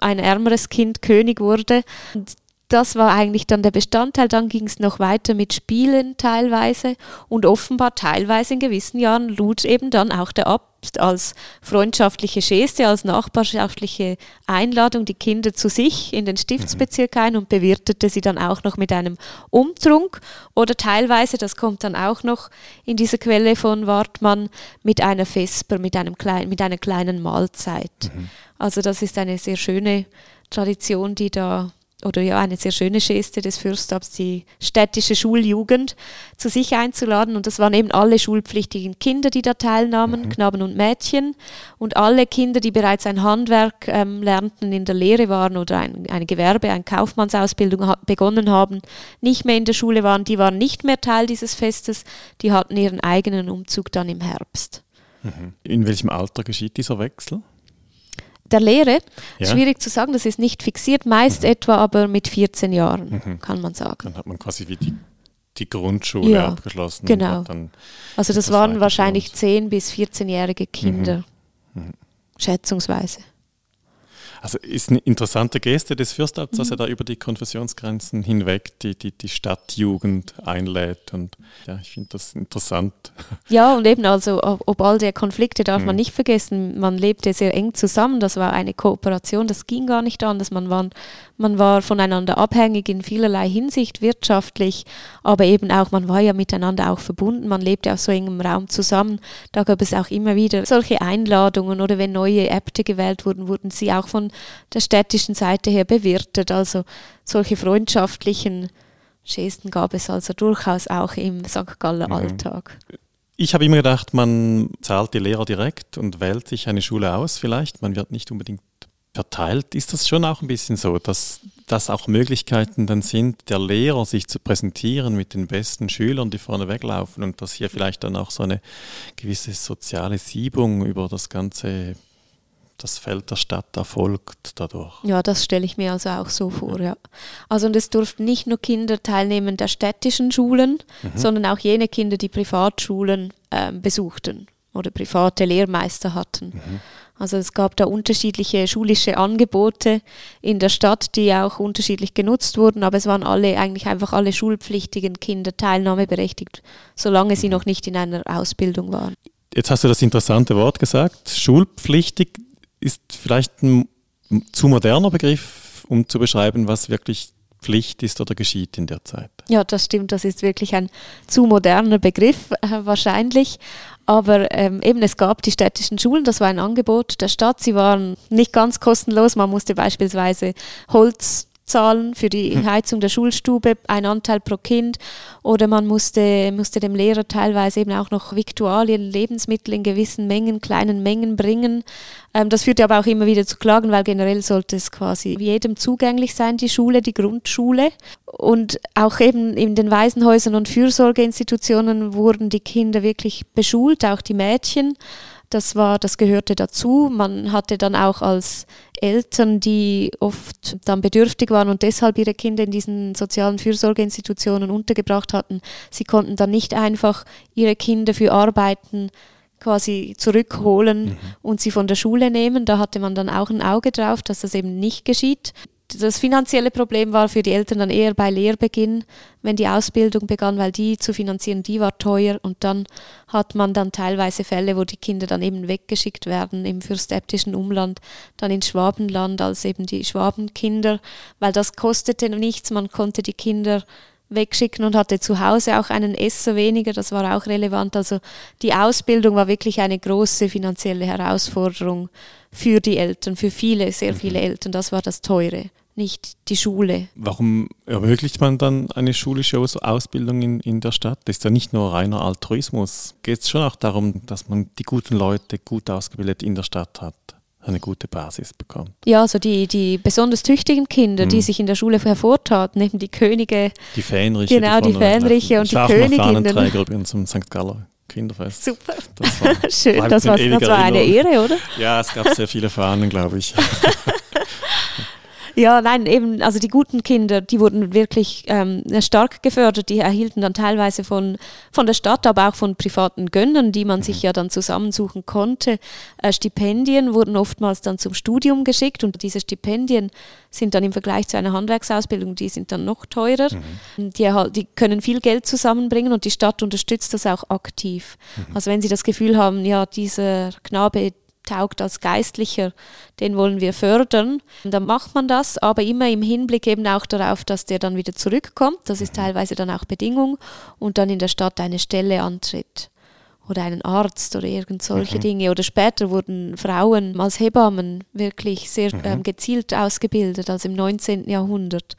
ein ärmeres Kind König wurde. Und das war eigentlich dann der Bestandteil. Dann ging es noch weiter mit Spielen teilweise und offenbar teilweise in gewissen Jahren lud eben dann auch der Abt als freundschaftliche Geste, als nachbarschaftliche Einladung die Kinder zu sich in den Stiftsbezirk ein und bewirtete sie dann auch noch mit einem Umtrunk oder teilweise, das kommt dann auch noch in dieser Quelle von Wartmann, mit einer Vesper, mit, einem klein, mit einer kleinen Mahlzeit. Mhm. Also das ist eine sehr schöne Tradition, die da oder ja eine sehr schöne Geste des Fürstabs, die städtische Schuljugend zu sich einzuladen. Und das waren eben alle schulpflichtigen Kinder, die da teilnahmen, mhm. Knaben und Mädchen. Und alle Kinder, die bereits ein Handwerk ähm, lernten, in der Lehre waren oder ein, eine Gewerbe-, eine Kaufmannsausbildung ha begonnen haben, nicht mehr in der Schule waren, die waren nicht mehr Teil dieses Festes. Die hatten ihren eigenen Umzug dann im Herbst. Mhm. In welchem Alter geschieht dieser Wechsel? Der Lehre. Ja. Schwierig zu sagen, das ist nicht fixiert, meist mhm. etwa aber mit 14 Jahren, mhm. kann man sagen. Dann hat man quasi wie die, die Grundschule ja, abgeschlossen. Genau. also das, waren wahrscheinlich 10- bis 14-jährige Kinder, mhm. mhm. schätzungsweise. Also ist eine interessante Geste des Fürstabts, dass er mhm. da über die Konfessionsgrenzen hinweg die, die, die Stadtjugend einlädt. Und ja, ich finde das interessant. [laughs] Ja, und eben also, ob all der Konflikte darf mhm. man nicht vergessen, man lebte sehr eng zusammen, das war eine Kooperation, das ging gar nicht anders. Man war, man war voneinander abhängig in vielerlei Hinsicht, wirtschaftlich, aber eben auch, man war ja miteinander auch verbunden, man lebte auf so engem Raum zusammen. Da gab es auch immer wieder solche Einladungen oder wenn neue Äbte gewählt wurden, wurden sie auch von der städtischen Seite her bewirtet. Also solche freundschaftlichen Gesten gab es also durchaus auch im St. Galler mhm. Alltag. Ich habe immer gedacht, man zahlt die Lehrer direkt und wählt sich eine Schule aus vielleicht. Man wird nicht unbedingt verteilt. Ist das schon auch ein bisschen so, dass das auch Möglichkeiten dann sind, der Lehrer sich zu präsentieren mit den besten Schülern, die vorne weglaufen und dass hier vielleicht dann auch so eine gewisse soziale Siebung über das ganze das Feld der Stadt erfolgt dadurch. Ja, das stelle ich mir also auch so vor, ja. Also und es durften nicht nur Kinder teilnehmen der städtischen Schulen, mhm. sondern auch jene Kinder, die Privatschulen äh, besuchten oder private Lehrmeister hatten. Mhm. Also es gab da unterschiedliche schulische Angebote in der Stadt, die auch unterschiedlich genutzt wurden, aber es waren alle eigentlich einfach alle schulpflichtigen Kinder teilnahmeberechtigt, solange sie mhm. noch nicht in einer Ausbildung waren. Jetzt hast du das interessante Wort gesagt, schulpflichtig ist vielleicht ein zu moderner Begriff, um zu beschreiben, was wirklich Pflicht ist oder geschieht in der Zeit. Ja, das stimmt. Das ist wirklich ein zu moderner Begriff äh, wahrscheinlich. Aber ähm, eben, es gab die städtischen Schulen, das war ein Angebot der Stadt. Sie waren nicht ganz kostenlos. Man musste beispielsweise Holz zahlen für die hm. Heizung der Schulstube, ein Anteil pro Kind. Oder man musste, musste dem Lehrer teilweise eben auch noch Viktualien, Lebensmittel in gewissen Mengen, kleinen Mengen bringen. Ähm, das führte aber auch immer wieder zu Klagen, weil generell sollte es quasi jedem zugänglich sein, die Schule, die Grundschule. Und auch eben in den Waisenhäusern und Fürsorgeinstitutionen wurden die Kinder wirklich beschult, auch die Mädchen. Das war, das gehörte dazu. Man hatte dann auch als Eltern, die oft dann bedürftig waren und deshalb ihre Kinder in diesen sozialen Fürsorgeinstitutionen untergebracht hatten, sie konnten dann nicht einfach ihre Kinder für Arbeiten quasi zurückholen mhm. und sie von der Schule nehmen. Da hatte man dann auch ein Auge drauf, dass das eben nicht geschieht. Das finanzielle Problem war für die Eltern dann eher bei Lehrbeginn, wenn die Ausbildung begann, weil die zu finanzieren, die war teuer und dann hat man dann teilweise Fälle, wo die Kinder dann eben weggeschickt werden im fürstäbtischen Umland, dann ins Schwabenland als eben die Schwabenkinder, weil das kostete nichts, man konnte die Kinder wegschicken und hatte zu Hause auch einen Esser weniger, das war auch relevant. Also die Ausbildung war wirklich eine große finanzielle Herausforderung für die Eltern, für viele, sehr mhm. viele Eltern. Das war das Teure, nicht die Schule. Warum ermöglicht man dann eine schulische Ausbildung in, in der Stadt? Das ist ja nicht nur reiner Altruismus. Geht es schon auch darum, dass man die guten Leute gut ausgebildet in der Stadt hat? eine gute Basis bekommt. Ja, also die, die besonders tüchtigen Kinder, mhm. die sich in der Schule hervortaten, eben die Könige. Die Fähnriche. Genau, die, die Fähnriche und die Königinnen. Übrigens zum St. Galler Kinderfest. Super. Das war, [laughs] Schön, das war, das war eine Ehre, oder? Ja, es gab sehr viele Fahnen, glaube ich. [laughs] Ja, nein, eben, also die guten Kinder, die wurden wirklich ähm, stark gefördert. Die erhielten dann teilweise von, von der Stadt, aber auch von privaten Gönnern, die man sich mhm. ja dann zusammensuchen konnte. Äh, Stipendien wurden oftmals dann zum Studium geschickt und diese Stipendien sind dann im Vergleich zu einer Handwerksausbildung, die sind dann noch teurer. Mhm. Die, die, können viel Geld zusammenbringen und die Stadt unterstützt das auch aktiv. Mhm. Also wenn sie das Gefühl haben, ja, dieser Knabe, taugt als Geistlicher, den wollen wir fördern. Und dann macht man das, aber immer im Hinblick eben auch darauf, dass der dann wieder zurückkommt. Das ist teilweise dann auch Bedingung und dann in der Stadt eine Stelle antritt oder einen Arzt oder irgend solche mhm. Dinge. Oder später wurden Frauen als Hebammen wirklich sehr mhm. ähm, gezielt ausgebildet, also im 19. Jahrhundert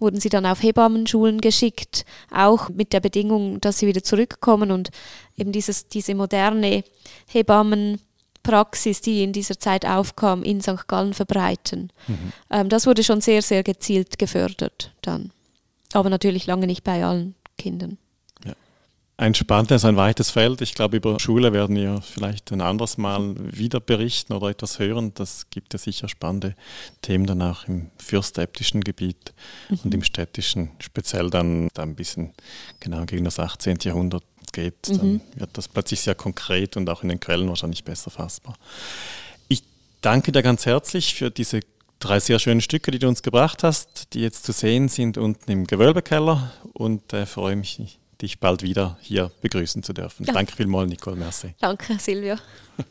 wurden sie dann auf Hebammenschulen geschickt, auch mit der Bedingung, dass sie wieder zurückkommen und eben dieses, diese moderne Hebammen Praxis, die in dieser Zeit aufkam, in St. Gallen verbreiten. Mhm. Ähm, das wurde schon sehr, sehr gezielt gefördert dann. Aber natürlich lange nicht bei allen Kindern. Ja. Ein spannendes, ein weites Feld. Ich glaube, über Schule werden wir vielleicht ein anderes Mal wieder berichten oder etwas hören. Das gibt ja sicher spannende Themen dann auch im fürstäbtischen Gebiet mhm. und im städtischen, speziell dann, dann ein bisschen genau gegen das 18. Jahrhundert geht, mhm. dann wird das plötzlich sehr konkret und auch in den Quellen wahrscheinlich besser fassbar. Ich danke dir ganz herzlich für diese drei sehr schönen Stücke, die du uns gebracht hast, die jetzt zu sehen sind unten im Gewölbekeller und äh, freue mich, dich bald wieder hier begrüßen zu dürfen. Ja. Danke vielmals, Nicole. Merci. Danke, Silvia. [laughs]